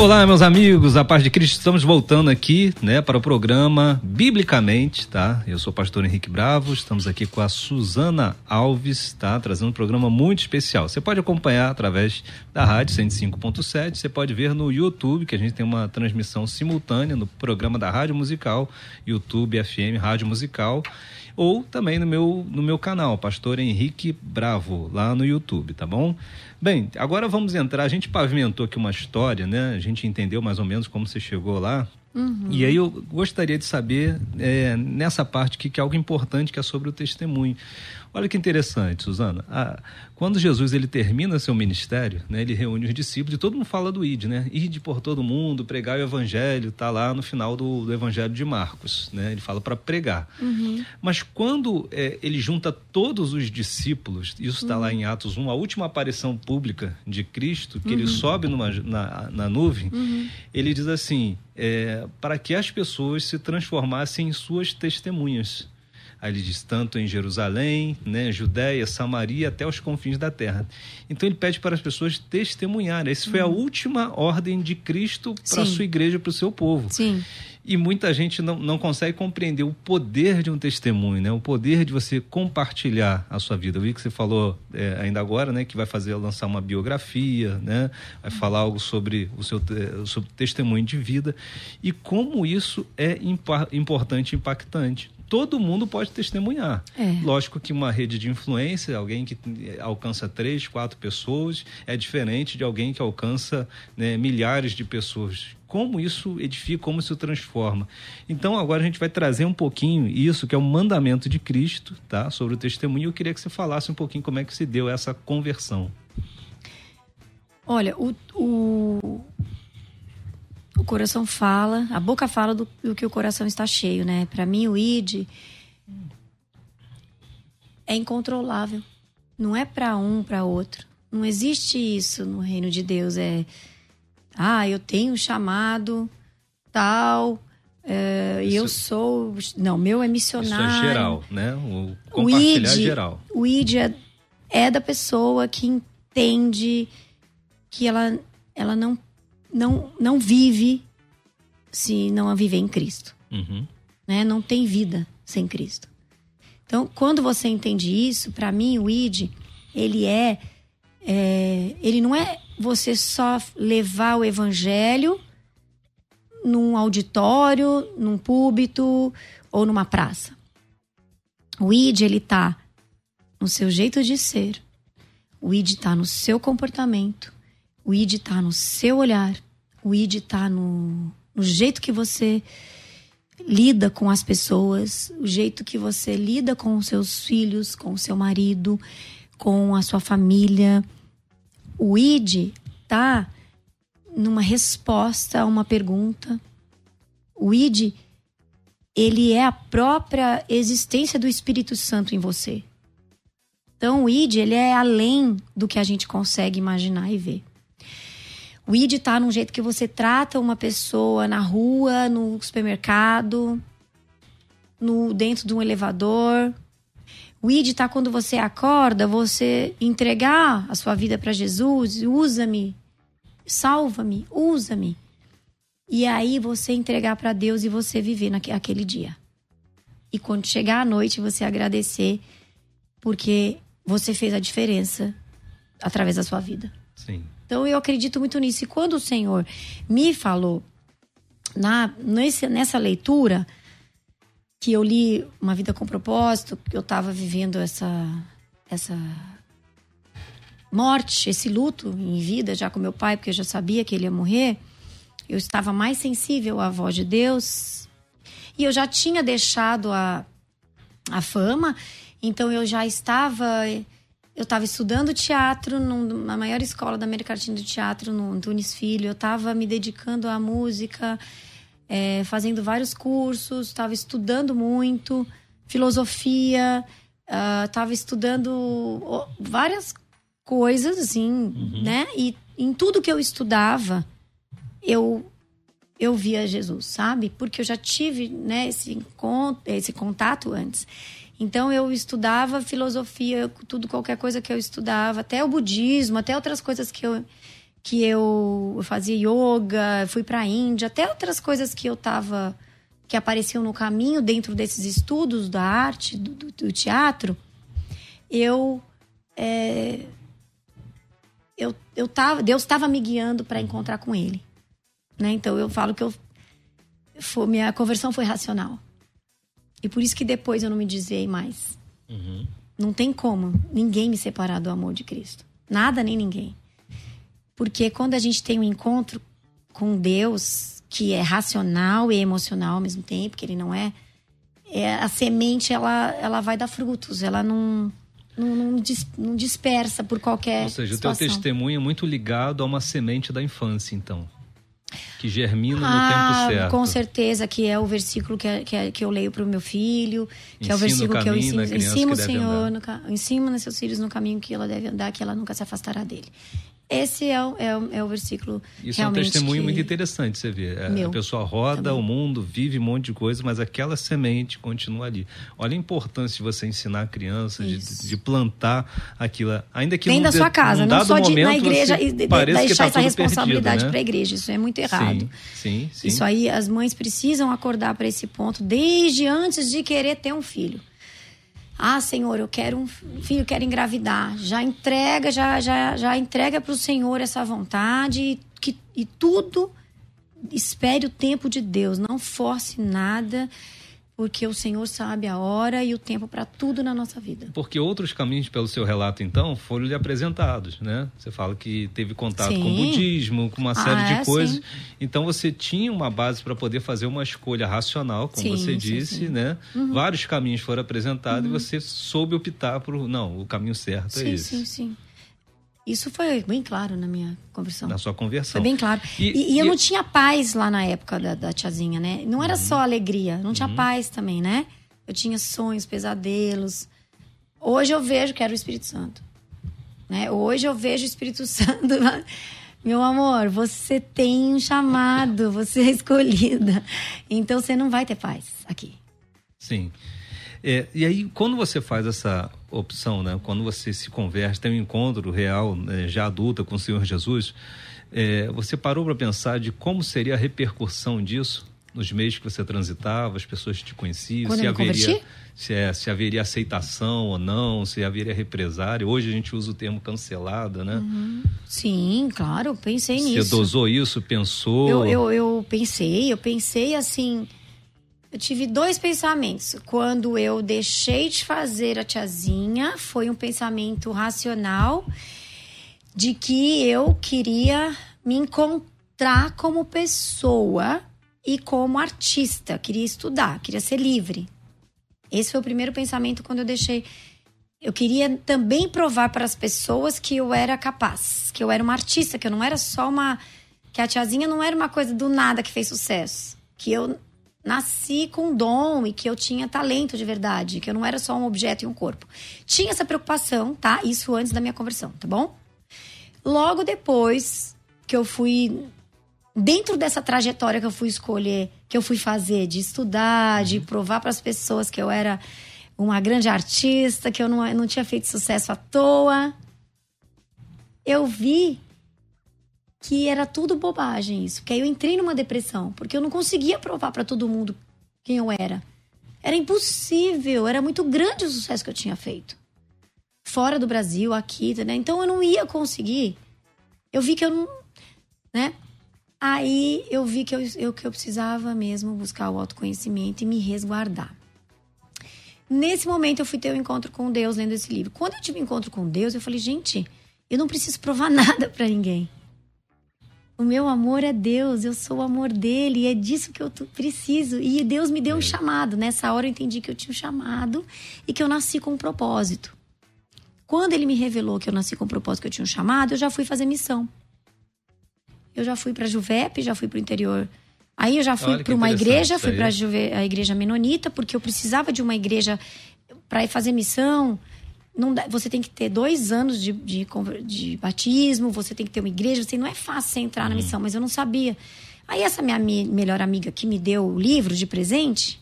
Olá, meus amigos, a paz de Cristo. Estamos voltando aqui, né, para o programa Biblicamente, tá? Eu sou o pastor Henrique Bravo, estamos aqui com a Suzana Alves, tá? Trazendo um programa muito especial. Você pode acompanhar através da rádio 105.7, você pode ver no YouTube, que a gente tem uma transmissão simultânea no programa da Rádio Musical, YouTube FM Rádio Musical ou também no meu, no meu canal, Pastor Henrique Bravo, lá no YouTube, tá bom? Bem, agora vamos entrar. A gente pavimentou aqui uma história, né? A gente entendeu mais ou menos como você chegou lá. Uhum. E aí eu gostaria de saber, é, nessa parte que, que é algo importante, que é sobre o testemunho. Olha que interessante, Suzana. Ah, quando Jesus ele termina seu ministério, né, ele reúne os discípulos e todo mundo fala do id, né? Ide por todo mundo, pregar o evangelho, tá lá no final do, do evangelho de Marcos, né? Ele fala para pregar. Uhum. Mas quando é, ele junta todos os discípulos, isso está uhum. lá em Atos 1, a última aparição pública de Cristo, que ele uhum. sobe numa, na, na nuvem, uhum. ele diz assim: é, para que as pessoas se transformassem em suas testemunhas. Aí ele diz tanto em Jerusalém, né, Judéia, Samaria, até os confins da terra. Então ele pede para as pessoas testemunharem. Essa foi a uhum. última ordem de Cristo para a sua igreja, para o seu povo. Sim. E muita gente não, não consegue compreender o poder de um testemunho, né? O poder de você compartilhar a sua vida. Eu vi que você falou é, ainda agora, né? Que vai fazer lançar uma biografia, né? Vai falar algo sobre o seu sobre testemunho de vida e como isso é importante e impactante todo mundo pode testemunhar. É. Lógico que uma rede de influência, alguém que alcança três, quatro pessoas, é diferente de alguém que alcança né, milhares de pessoas. Como isso edifica, como isso transforma. Então, agora a gente vai trazer um pouquinho isso, que é o mandamento de Cristo, tá? Sobre o testemunho. Eu queria que você falasse um pouquinho como é que se deu essa conversão. Olha, o, o, o coração fala, a boca fala do, do que o coração está cheio, né? Para mim, o id é incontrolável. Não é para um, para outro. Não existe isso no reino de Deus. É, ah, eu tenho chamado tal, é, e eu sou. Não, meu é missionário. Isso é geral, né? O compartilhar o ID, é geral. O ID é, é da pessoa que entende que ela, ela não não, não vive se não a viver em Cristo. Uhum. Né? Não tem vida sem Cristo. Então, quando você entende isso, para mim o ID, ele é, é, ele não é você só levar o evangelho num auditório, num púlpito ou numa praça. O ID ele tá no seu jeito de ser. O ID tá no seu comportamento. O ID está no seu olhar, o ID está no, no jeito que você lida com as pessoas, o jeito que você lida com os seus filhos, com o seu marido, com a sua família. O ID tá numa resposta a uma pergunta. O ID ele é a própria existência do Espírito Santo em você. Então o ID ele é além do que a gente consegue imaginar e ver. O ID tá num jeito que você trata uma pessoa na rua, no supermercado, no dentro de um elevador. O ID tá quando você acorda, você entregar a sua vida para Jesus, usa-me, salva-me, usa-me. E aí você entregar para Deus e você viver naquele dia. E quando chegar à noite, você agradecer porque você fez a diferença através da sua vida. Sim. Então eu acredito muito nisso. E quando o Senhor me falou na nesse, nessa leitura que eu li Uma Vida com Propósito, que eu estava vivendo essa essa morte, esse luto em vida já com meu pai, porque eu já sabia que ele ia morrer. Eu estava mais sensível à voz de Deus. E eu já tinha deixado a, a fama, então eu já estava eu estava estudando teatro na maior escola da América Latina de teatro, no Tunis Filho. Eu estava me dedicando à música, é, fazendo vários cursos, estava estudando muito, filosofia, estava uh, estudando várias coisas, assim, uhum. né? E em tudo que eu estudava, eu eu via Jesus, sabe? Porque eu já tive, né, esse, esse contato antes. Então eu estudava filosofia, tudo qualquer coisa que eu estudava, até o budismo, até outras coisas que eu que eu fazia yoga, fui para a Índia, até outras coisas que eu tava que apareciam no caminho dentro desses estudos da arte, do, do, do teatro, eu é, eu, eu tava, Deus estava me guiando para encontrar com Ele, né? Então eu falo que eu foi, minha conversão foi racional e por isso que depois eu não me desviei mais. Uhum. Não tem como ninguém me separar do amor de Cristo, nada nem ninguém, porque quando a gente tem um encontro com Deus que é racional e emocional ao mesmo tempo, que ele não é, é a semente ela, ela vai dar frutos, ela não, não, não, dis, não dispersa por qualquer. Ou seja, situação. o teu testemunho é muito ligado a uma semente da infância, então. Que germina no ah, tempo certo. Com certeza, que é o versículo que, é, que, é, que eu leio para o meu filho, que ensina é o versículo que eu ensino. Ensino o Senhor, no, ensina seus filhos no caminho que ela deve andar, que ela nunca se afastará dele. Esse é o, é o, é o versículo. Isso é um testemunho que... muito interessante, você vê. É, Meu, a pessoa roda também. o mundo, vive um monte de coisa, mas aquela semente continua ali. Olha a importância de você ensinar a criança, de, de, plantar aquilo. Ainda que Dentro da sua casa, não só de, na igreja e de, deixar tá essa responsabilidade né? para a igreja. Isso é muito errado. Sim, sim, sim. Isso aí, as mães precisam acordar para esse ponto desde antes de querer ter um filho. Ah, Senhor, eu quero um filho, quero engravidar. Já entrega, já, já, já entrega para o Senhor essa vontade e, que, e tudo espere o tempo de Deus. Não force nada porque o Senhor sabe a hora e o tempo para tudo na nossa vida. Porque outros caminhos, pelo seu relato, então, foram lhe apresentados, né? Você fala que teve contato sim. com o budismo, com uma série ah, de é, coisas. Sim. Então, você tinha uma base para poder fazer uma escolha racional, como sim, você disse, né? Uhum. Vários caminhos foram apresentados uhum. e você soube optar por, não, o caminho certo é esse. Sim, sim, sim. Isso foi bem claro na minha conversão. Na sua conversão. Foi bem claro. E, e, e eu e... não tinha paz lá na época da, da tiazinha, né? Não era uhum. só alegria, não tinha uhum. paz também, né? Eu tinha sonhos, pesadelos. Hoje eu vejo que era o Espírito Santo. Né? Hoje eu vejo o Espírito Santo. Meu amor, você tem um chamado, você é escolhida. Então você não vai ter paz aqui. Sim. É, e aí, quando você faz essa opção, né? quando você se converte, tem um encontro real, né, já adulta com o Senhor Jesus, é, você parou para pensar de como seria a repercussão disso nos meios que você transitava, as pessoas te conheciam, quando se haveria, se, é, se haveria aceitação ou não, se haveria represária. Hoje a gente usa o termo cancelada, né? Uhum. Sim, claro, pensei você nisso. Você dosou isso, pensou? Eu, eu, eu pensei, eu pensei assim eu tive dois pensamentos. Quando eu deixei de fazer a tiazinha, foi um pensamento racional de que eu queria me encontrar como pessoa e como artista. Queria estudar, queria ser livre. Esse foi o primeiro pensamento quando eu deixei. Eu queria também provar para as pessoas que eu era capaz, que eu era uma artista, que eu não era só uma. que a tiazinha não era uma coisa do nada que fez sucesso. Que eu nasci com dom e que eu tinha talento de verdade, que eu não era só um objeto e um corpo. Tinha essa preocupação, tá? Isso antes da minha conversão, tá bom? Logo depois que eu fui dentro dessa trajetória que eu fui escolher, que eu fui fazer de estudar, de provar para as pessoas que eu era uma grande artista, que eu não, não tinha feito sucesso à toa, eu vi que era tudo bobagem isso. Que aí eu entrei numa depressão, porque eu não conseguia provar para todo mundo quem eu era. Era impossível, era muito grande o sucesso que eu tinha feito. Fora do Brasil, aqui, né? Então eu não ia conseguir. Eu vi que eu não, né? Aí eu vi que eu, eu, que eu precisava mesmo buscar o autoconhecimento e me resguardar. Nesse momento eu fui ter um encontro com Deus lendo esse livro. Quando eu tive um encontro com Deus, eu falei, gente, eu não preciso provar nada para ninguém. O meu amor é Deus, eu sou o amor dele, e é disso que eu preciso. E Deus me deu um é. chamado. Nessa hora eu entendi que eu tinha um chamado e que eu nasci com um propósito. Quando ele me revelou que eu nasci com um propósito, que eu tinha um chamado, eu já fui fazer missão. Eu já fui para Juvep, já fui para o interior Aí eu já fui para uma igreja, fui para a igreja menonita, porque eu precisava de uma igreja para ir fazer missão. Não dá, você tem que ter dois anos de, de, de, batismo, você tem que ter uma igreja. Você, não é fácil você entrar uhum. na missão, mas eu não sabia. Aí essa minha melhor amiga que me deu o livro de presente,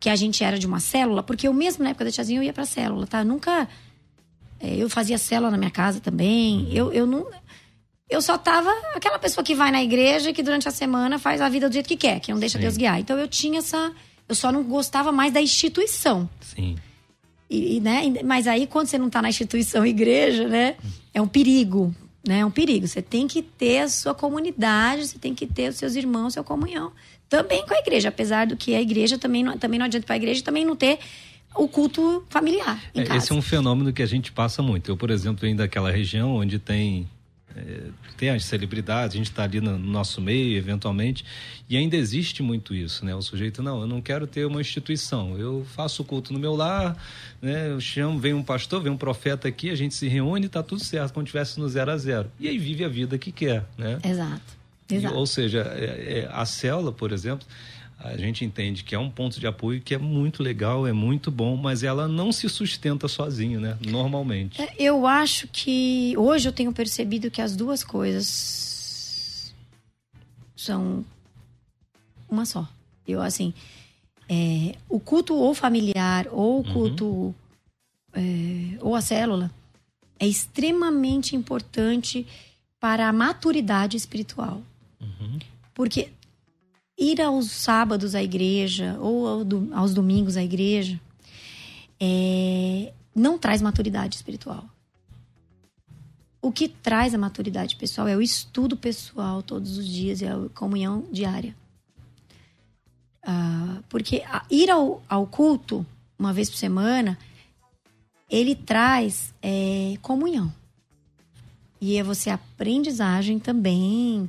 que a gente era de uma célula, porque eu mesmo na época da tiazinha eu ia pra célula, tá? Eu nunca. É, eu fazia célula na minha casa também. Uhum. Eu, eu não eu só tava aquela pessoa que vai na igreja e que durante a semana faz a vida do jeito que quer, que não deixa Sim. Deus guiar. Então eu tinha essa. Eu só não gostava mais da instituição. Sim. E, né? Mas aí, quando você não tá na instituição igreja, né? É um perigo. Né? É um perigo. Você tem que ter a sua comunidade, você tem que ter os seus irmãos, sua comunhão. Também com a igreja, apesar do que a igreja também não, também não adianta para a igreja também não ter o culto familiar. É, esse é um fenômeno que a gente passa muito. Eu, por exemplo, venho daquela região onde tem é, tem as celebridades, a gente está ali no nosso meio, eventualmente, e ainda existe muito isso, né? O sujeito, não, eu não quero ter uma instituição, eu faço o culto no meu lar, né? Eu chamo, vem um pastor, vem um profeta aqui, a gente se reúne, está tudo certo, como tivesse no zero a zero. E aí vive a vida que quer, né? Exato. Exato. E, ou seja, é, é, a célula, por exemplo, a gente entende que é um ponto de apoio que é muito legal, é muito bom, mas ela não se sustenta sozinha, né? Normalmente. É, eu acho que hoje eu tenho percebido que as duas coisas são uma só. Eu assim, é, o culto ou familiar ou o uhum. culto uhum. é, ou a célula é extremamente importante para a maturidade espiritual. Uhum. Porque ir aos sábados à igreja ou aos domingos à igreja é, não traz maturidade espiritual. O que traz a maturidade pessoal é o estudo pessoal todos os dias, é a comunhão diária. Ah, porque ir ao, ao, culto uma vez por semana, ele traz é, comunhão. E é você aprendizagem também.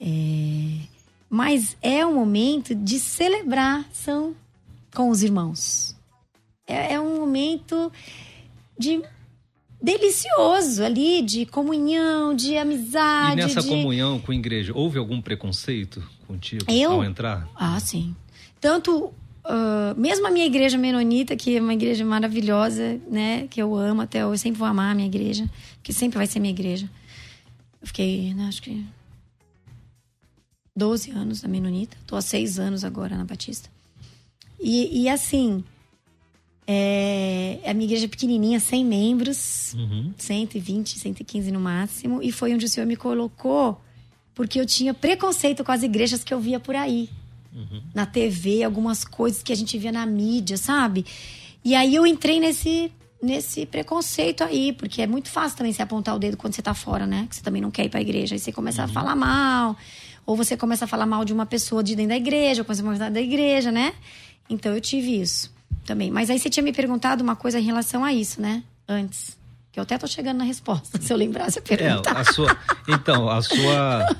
É, mas é um momento de celebração com os irmãos. É, é um momento de delicioso ali, de comunhão, de amizade. E nessa de... comunhão com a igreja, houve algum preconceito contigo Eu? ao entrar? Ah, sim. Tanto Uh, mesmo a minha igreja menonita, que é uma igreja maravilhosa, né? Que eu amo até hoje, sempre vou amar a minha igreja, que sempre vai ser minha igreja. Eu fiquei, né, acho que 12 anos na Menonita. Tô há seis anos agora na Batista. E, e assim, é, a minha igreja é pequenininha, 100 membros, uhum. 120, 115 no máximo. E foi onde o Senhor me colocou, porque eu tinha preconceito com as igrejas que eu via por aí. Uhum. Na TV, algumas coisas que a gente via na mídia, sabe? E aí eu entrei nesse nesse preconceito aí, porque é muito fácil também se apontar o dedo quando você tá fora, né? Que você também não quer ir pra igreja. Aí você começa uhum. a falar mal. Ou você começa a falar mal de uma pessoa de dentro da igreja, ou começa a falar da igreja, né? Então eu tive isso também. Mas aí você tinha me perguntado uma coisa em relação a isso, né? Antes. Que eu até tô chegando na resposta, se eu lembrasse a pergunta. É, a sua, então, a sua.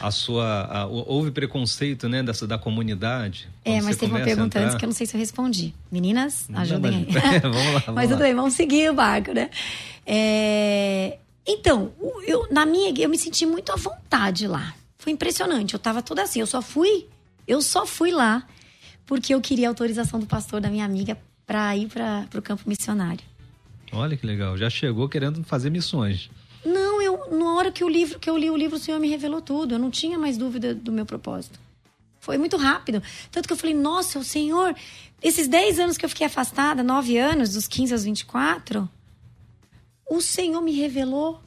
A sua. A, houve preconceito, né, dessa, da comunidade? É, mas teve uma pergunta antes que eu não sei se eu respondi. Meninas, ajudem não, aí. vamos lá. Vamos mas tudo bem, vamos seguir o barco, né? É, então, eu, na minha, eu me senti muito à vontade lá. Foi impressionante. Eu tava toda assim. Eu só fui. Eu só fui lá porque eu queria a autorização do pastor da minha amiga para ir para o campo missionário. Olha que legal. Já chegou querendo fazer missões. Não, eu na hora que o livro que eu li o livro, o Senhor me revelou tudo. Eu não tinha mais dúvida do meu propósito. Foi muito rápido. Tanto que eu falei, nossa, o Senhor, esses 10 anos que eu fiquei afastada, 9 anos, dos 15 aos 24, o Senhor me revelou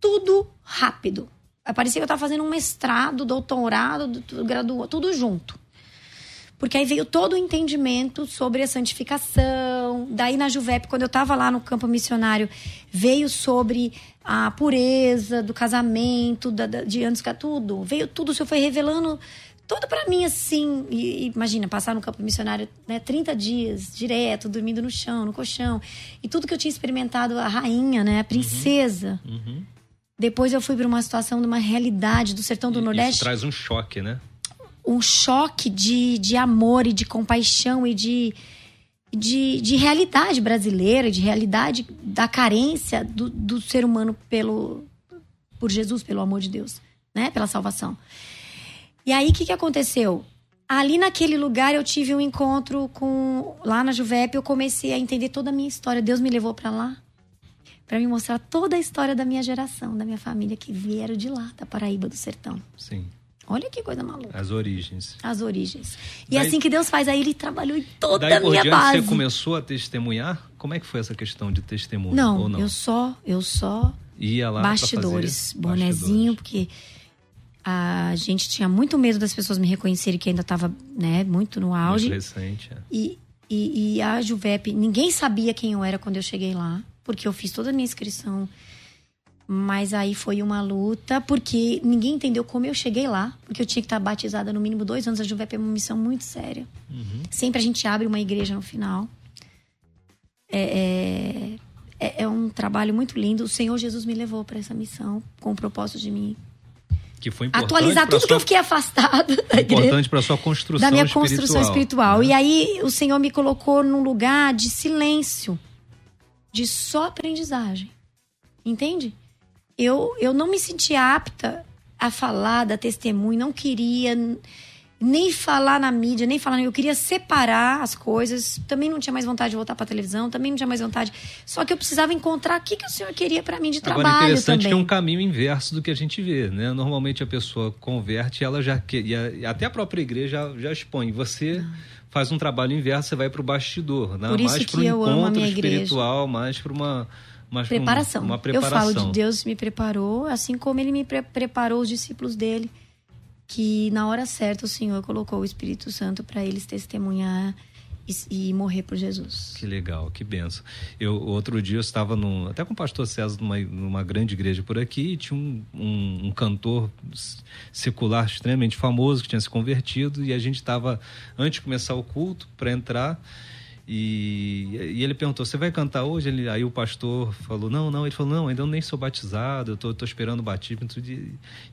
tudo rápido. Parecia que eu estava fazendo um mestrado, doutorado, graduado, tudo junto. Porque aí veio todo o entendimento sobre a santificação. Daí na Juvep, quando eu estava lá no campo missionário, veio sobre a pureza do casamento, da, da, de antes que tudo. Veio tudo, o Senhor foi revelando tudo para mim assim. E, imagina, passar no campo missionário né, 30 dias, direto, dormindo no chão, no colchão. E tudo que eu tinha experimentado, a rainha, né, a princesa. Uhum. Uhum depois eu fui para uma situação de uma realidade do sertão do Nordeste. Isso traz um choque, né? Um choque de, de amor e de compaixão e de, de, de realidade brasileira, de realidade da carência do, do ser humano pelo, por Jesus, pelo amor de Deus, né? Pela salvação. E aí, o que, que aconteceu? Ali naquele lugar eu tive um encontro com. Lá na Juvep, eu comecei a entender toda a minha história. Deus me levou para lá para me mostrar toda a história da minha geração, da minha família que vieram de lá, da Paraíba do Sertão. Sim. Olha que coisa maluca. As origens. As origens. E daí, assim que Deus faz, aí ele trabalhou em toda a minha por base. Você começou a testemunhar? Como é que foi essa questão de testemunho? Não, não? eu só, eu só ia lá bastidores, bonezinho, bastidores. porque a gente tinha muito medo das pessoas me reconhecerem que ainda estava, né, muito no auge. Muito recente. É. E, e, e a Juvep, ninguém sabia quem eu era quando eu cheguei lá, porque eu fiz toda a minha inscrição mas aí foi uma luta, porque ninguém entendeu como eu cheguei lá. Porque eu tinha que estar batizada no mínimo dois anos. A Juvep é uma missão muito séria. Uhum. Sempre a gente abre uma igreja no final. É, é, é, é um trabalho muito lindo. O Senhor Jesus me levou para essa missão com o propósito de mim que foi importante atualizar tudo sua... que eu fiquei afastada da importante para sua construção da minha espiritual, construção espiritual né? e aí o Senhor me colocou num lugar de silêncio de só aprendizagem entende eu, eu não me sentia apta a falar da testemunho, não queria nem falar na mídia, nem falar. Eu queria separar as coisas. Também não tinha mais vontade de voltar para televisão, também não tinha mais vontade. Só que eu precisava encontrar o que, que o senhor queria para mim de trabalho. Agora, interessante também. que é um caminho inverso do que a gente vê, né? Normalmente a pessoa converte, ela já quer. E até a própria igreja já, já expõe. Você. Faz um trabalho inverso, você vai para o bastidor, né? Por isso mais para o encontro espiritual, igreja. mais para uma mas preparação. Uma preparação. Eu falo de Deus me preparou, assim como ele me pre preparou os discípulos dele, que na hora certa o Senhor colocou o Espírito Santo para eles testemunhar e, e, morrer por Jesus. Que legal, que benção. Eu outro dia eu estava no, até com o pastor César numa, numa grande igreja por aqui e tinha um, um, um cantor secular extremamente famoso que tinha se convertido e a gente estava antes de começar o culto para entrar e, e, ele perguntou: Você vai cantar hoje? Ele, aí o pastor falou: Não, não. Ele falou: Não, ainda nem sou batizado, eu tô, tô esperando o batismo.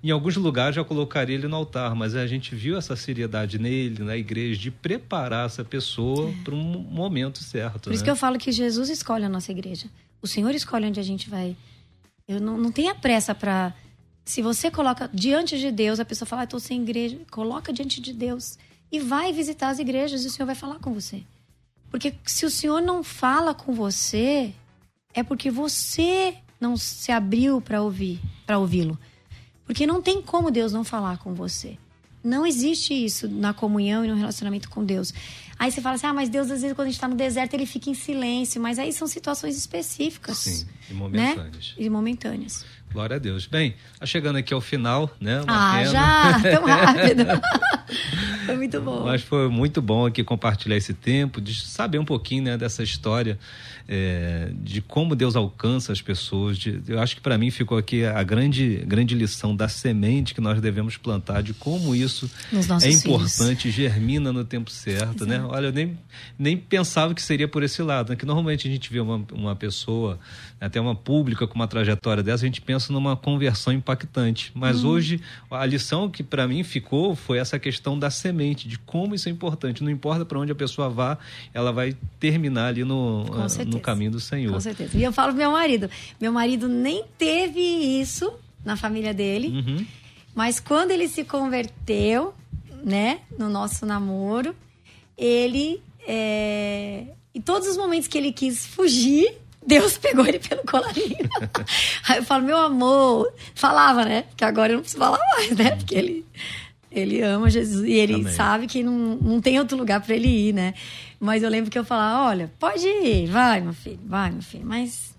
Em alguns lugares já colocaria ele no altar, mas a gente viu essa seriedade nele, na igreja, de preparar essa pessoa é. para um momento certo. Por né? isso que eu falo que Jesus escolhe a nossa igreja. O Senhor escolhe onde a gente vai. Eu não, não tenha pressa para. Se você coloca diante de Deus, a pessoa fala: ah, Estou sem igreja. Coloca diante de Deus e vai visitar as igrejas e o Senhor vai falar com você. Porque se o Senhor não fala com você, é porque você não se abriu para ouvir, para ouvi-lo. Porque não tem como Deus não falar com você. Não existe isso na comunhão e no relacionamento com Deus. Aí você fala assim: ah, mas Deus, às vezes, quando a gente está no deserto, ele fica em silêncio. Mas aí são situações específicas. Sim, e momentâneas. Né? E momentâneas. Glória a Deus. Bem, tá chegando aqui ao final, né? Uma ah, pena. já? Tão rápido. foi muito bom. Mas foi muito bom aqui compartilhar esse tempo, de saber um pouquinho né, dessa história é, de como Deus alcança as pessoas. De, eu acho que para mim ficou aqui a grande, grande lição da semente que nós devemos plantar, de como isso é importante, filhos. germina no tempo certo, né? Olha, eu nem, nem pensava que seria por esse lado, né? que normalmente a gente vê uma, uma pessoa, até uma pública com uma trajetória dessa, a gente pensa numa conversão impactante. Mas hum. hoje, a lição que para mim ficou foi essa questão da semente, de como isso é importante. Não importa para onde a pessoa vá, ela vai terminar ali no, no caminho do Senhor. Com certeza. E eu falo pro meu marido: meu marido nem teve isso na família dele, uhum. mas quando ele se converteu, né, no nosso namoro, ele. É... E todos os momentos que ele quis fugir, Deus pegou ele pelo colarinho. Aí eu falo, meu amor, falava, né? Que agora eu não preciso falar mais, né? Porque ele, ele ama Jesus e ele Amém. sabe que não, não tem outro lugar para ele ir, né? Mas eu lembro que eu falava, olha, pode ir, vai, meu filho, vai, meu filho, mas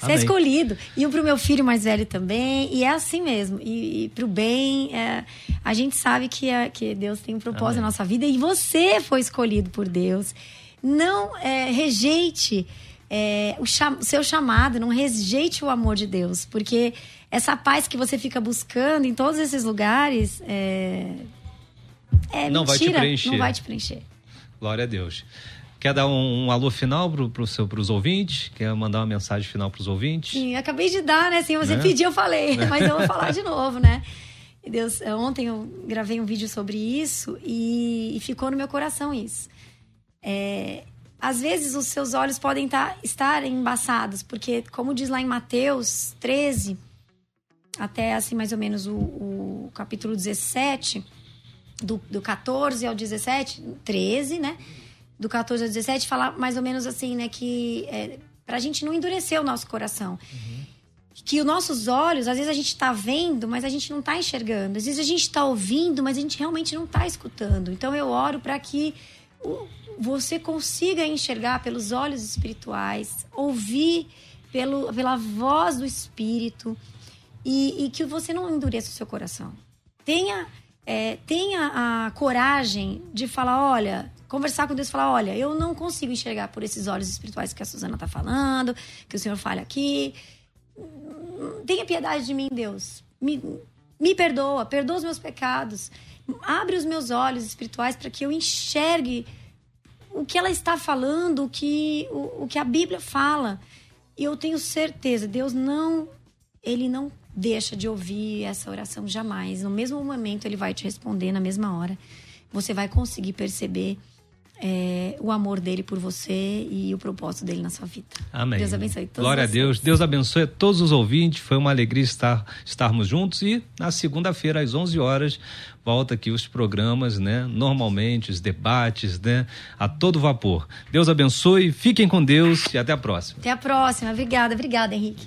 você é escolhido. E um pro meu filho mais velho também. E é assim mesmo. E, e pro bem, é, a gente sabe que, é, que Deus tem um propósito Amém. na nossa vida. E você foi escolhido por Deus. Não é, rejeite é, o, cham seu chamado, não rejeite o amor de Deus. Porque essa paz que você fica buscando em todos esses lugares é, é não mentira, vai te preencher. Não vai te preencher. Glória a Deus. Quer dar um, um alô final para pro os ouvintes? Quer mandar uma mensagem final para os ouvintes? Sim, acabei de dar, né? Assim, você né? pediu, eu falei, mas eu vou falar de novo, né? Deus, ontem eu gravei um vídeo sobre isso e, e ficou no meu coração isso. É, às vezes os seus olhos podem tá, estar embaçados, porque, como diz lá em Mateus 13, até assim mais ou menos o, o capítulo 17 do, do 14 ao 17, 13, né? Do 14 ao 17, fala mais ou menos assim, né? Que é, pra gente não endurecer o nosso coração. Uhum. Que os nossos olhos, às vezes a gente tá vendo, mas a gente não tá enxergando. Às vezes a gente tá ouvindo, mas a gente realmente não tá escutando. Então eu oro para que você consiga enxergar pelos olhos espirituais, ouvir pelo, pela voz do Espírito e, e que você não endureça o seu coração. Tenha, é, tenha a coragem de falar: olha, conversar com Deus e falar: olha, eu não consigo enxergar por esses olhos espirituais que a Suzana está falando, que o Senhor fala aqui. Tenha piedade de mim, Deus. Me, me perdoa, perdoa os meus pecados. Abre os meus olhos espirituais para que eu enxergue o que ela está falando, o que, o, o que a Bíblia fala. E eu tenho certeza, Deus não, ele não deixa de ouvir essa oração jamais. No mesmo momento ele vai te responder na mesma hora. Você vai conseguir perceber é, o amor dele por você e o propósito dele na sua vida. Amém. Deus abençoe todos Glória vocês. a Deus. Deus abençoe todos os ouvintes. Foi uma alegria estar estarmos juntos e na segunda-feira às 11 horas volta aqui os programas, né? Normalmente os debates, né? A todo vapor. Deus abençoe. Fiquem com Deus e até a próxima. Até a próxima. Obrigada, obrigada, Henrique.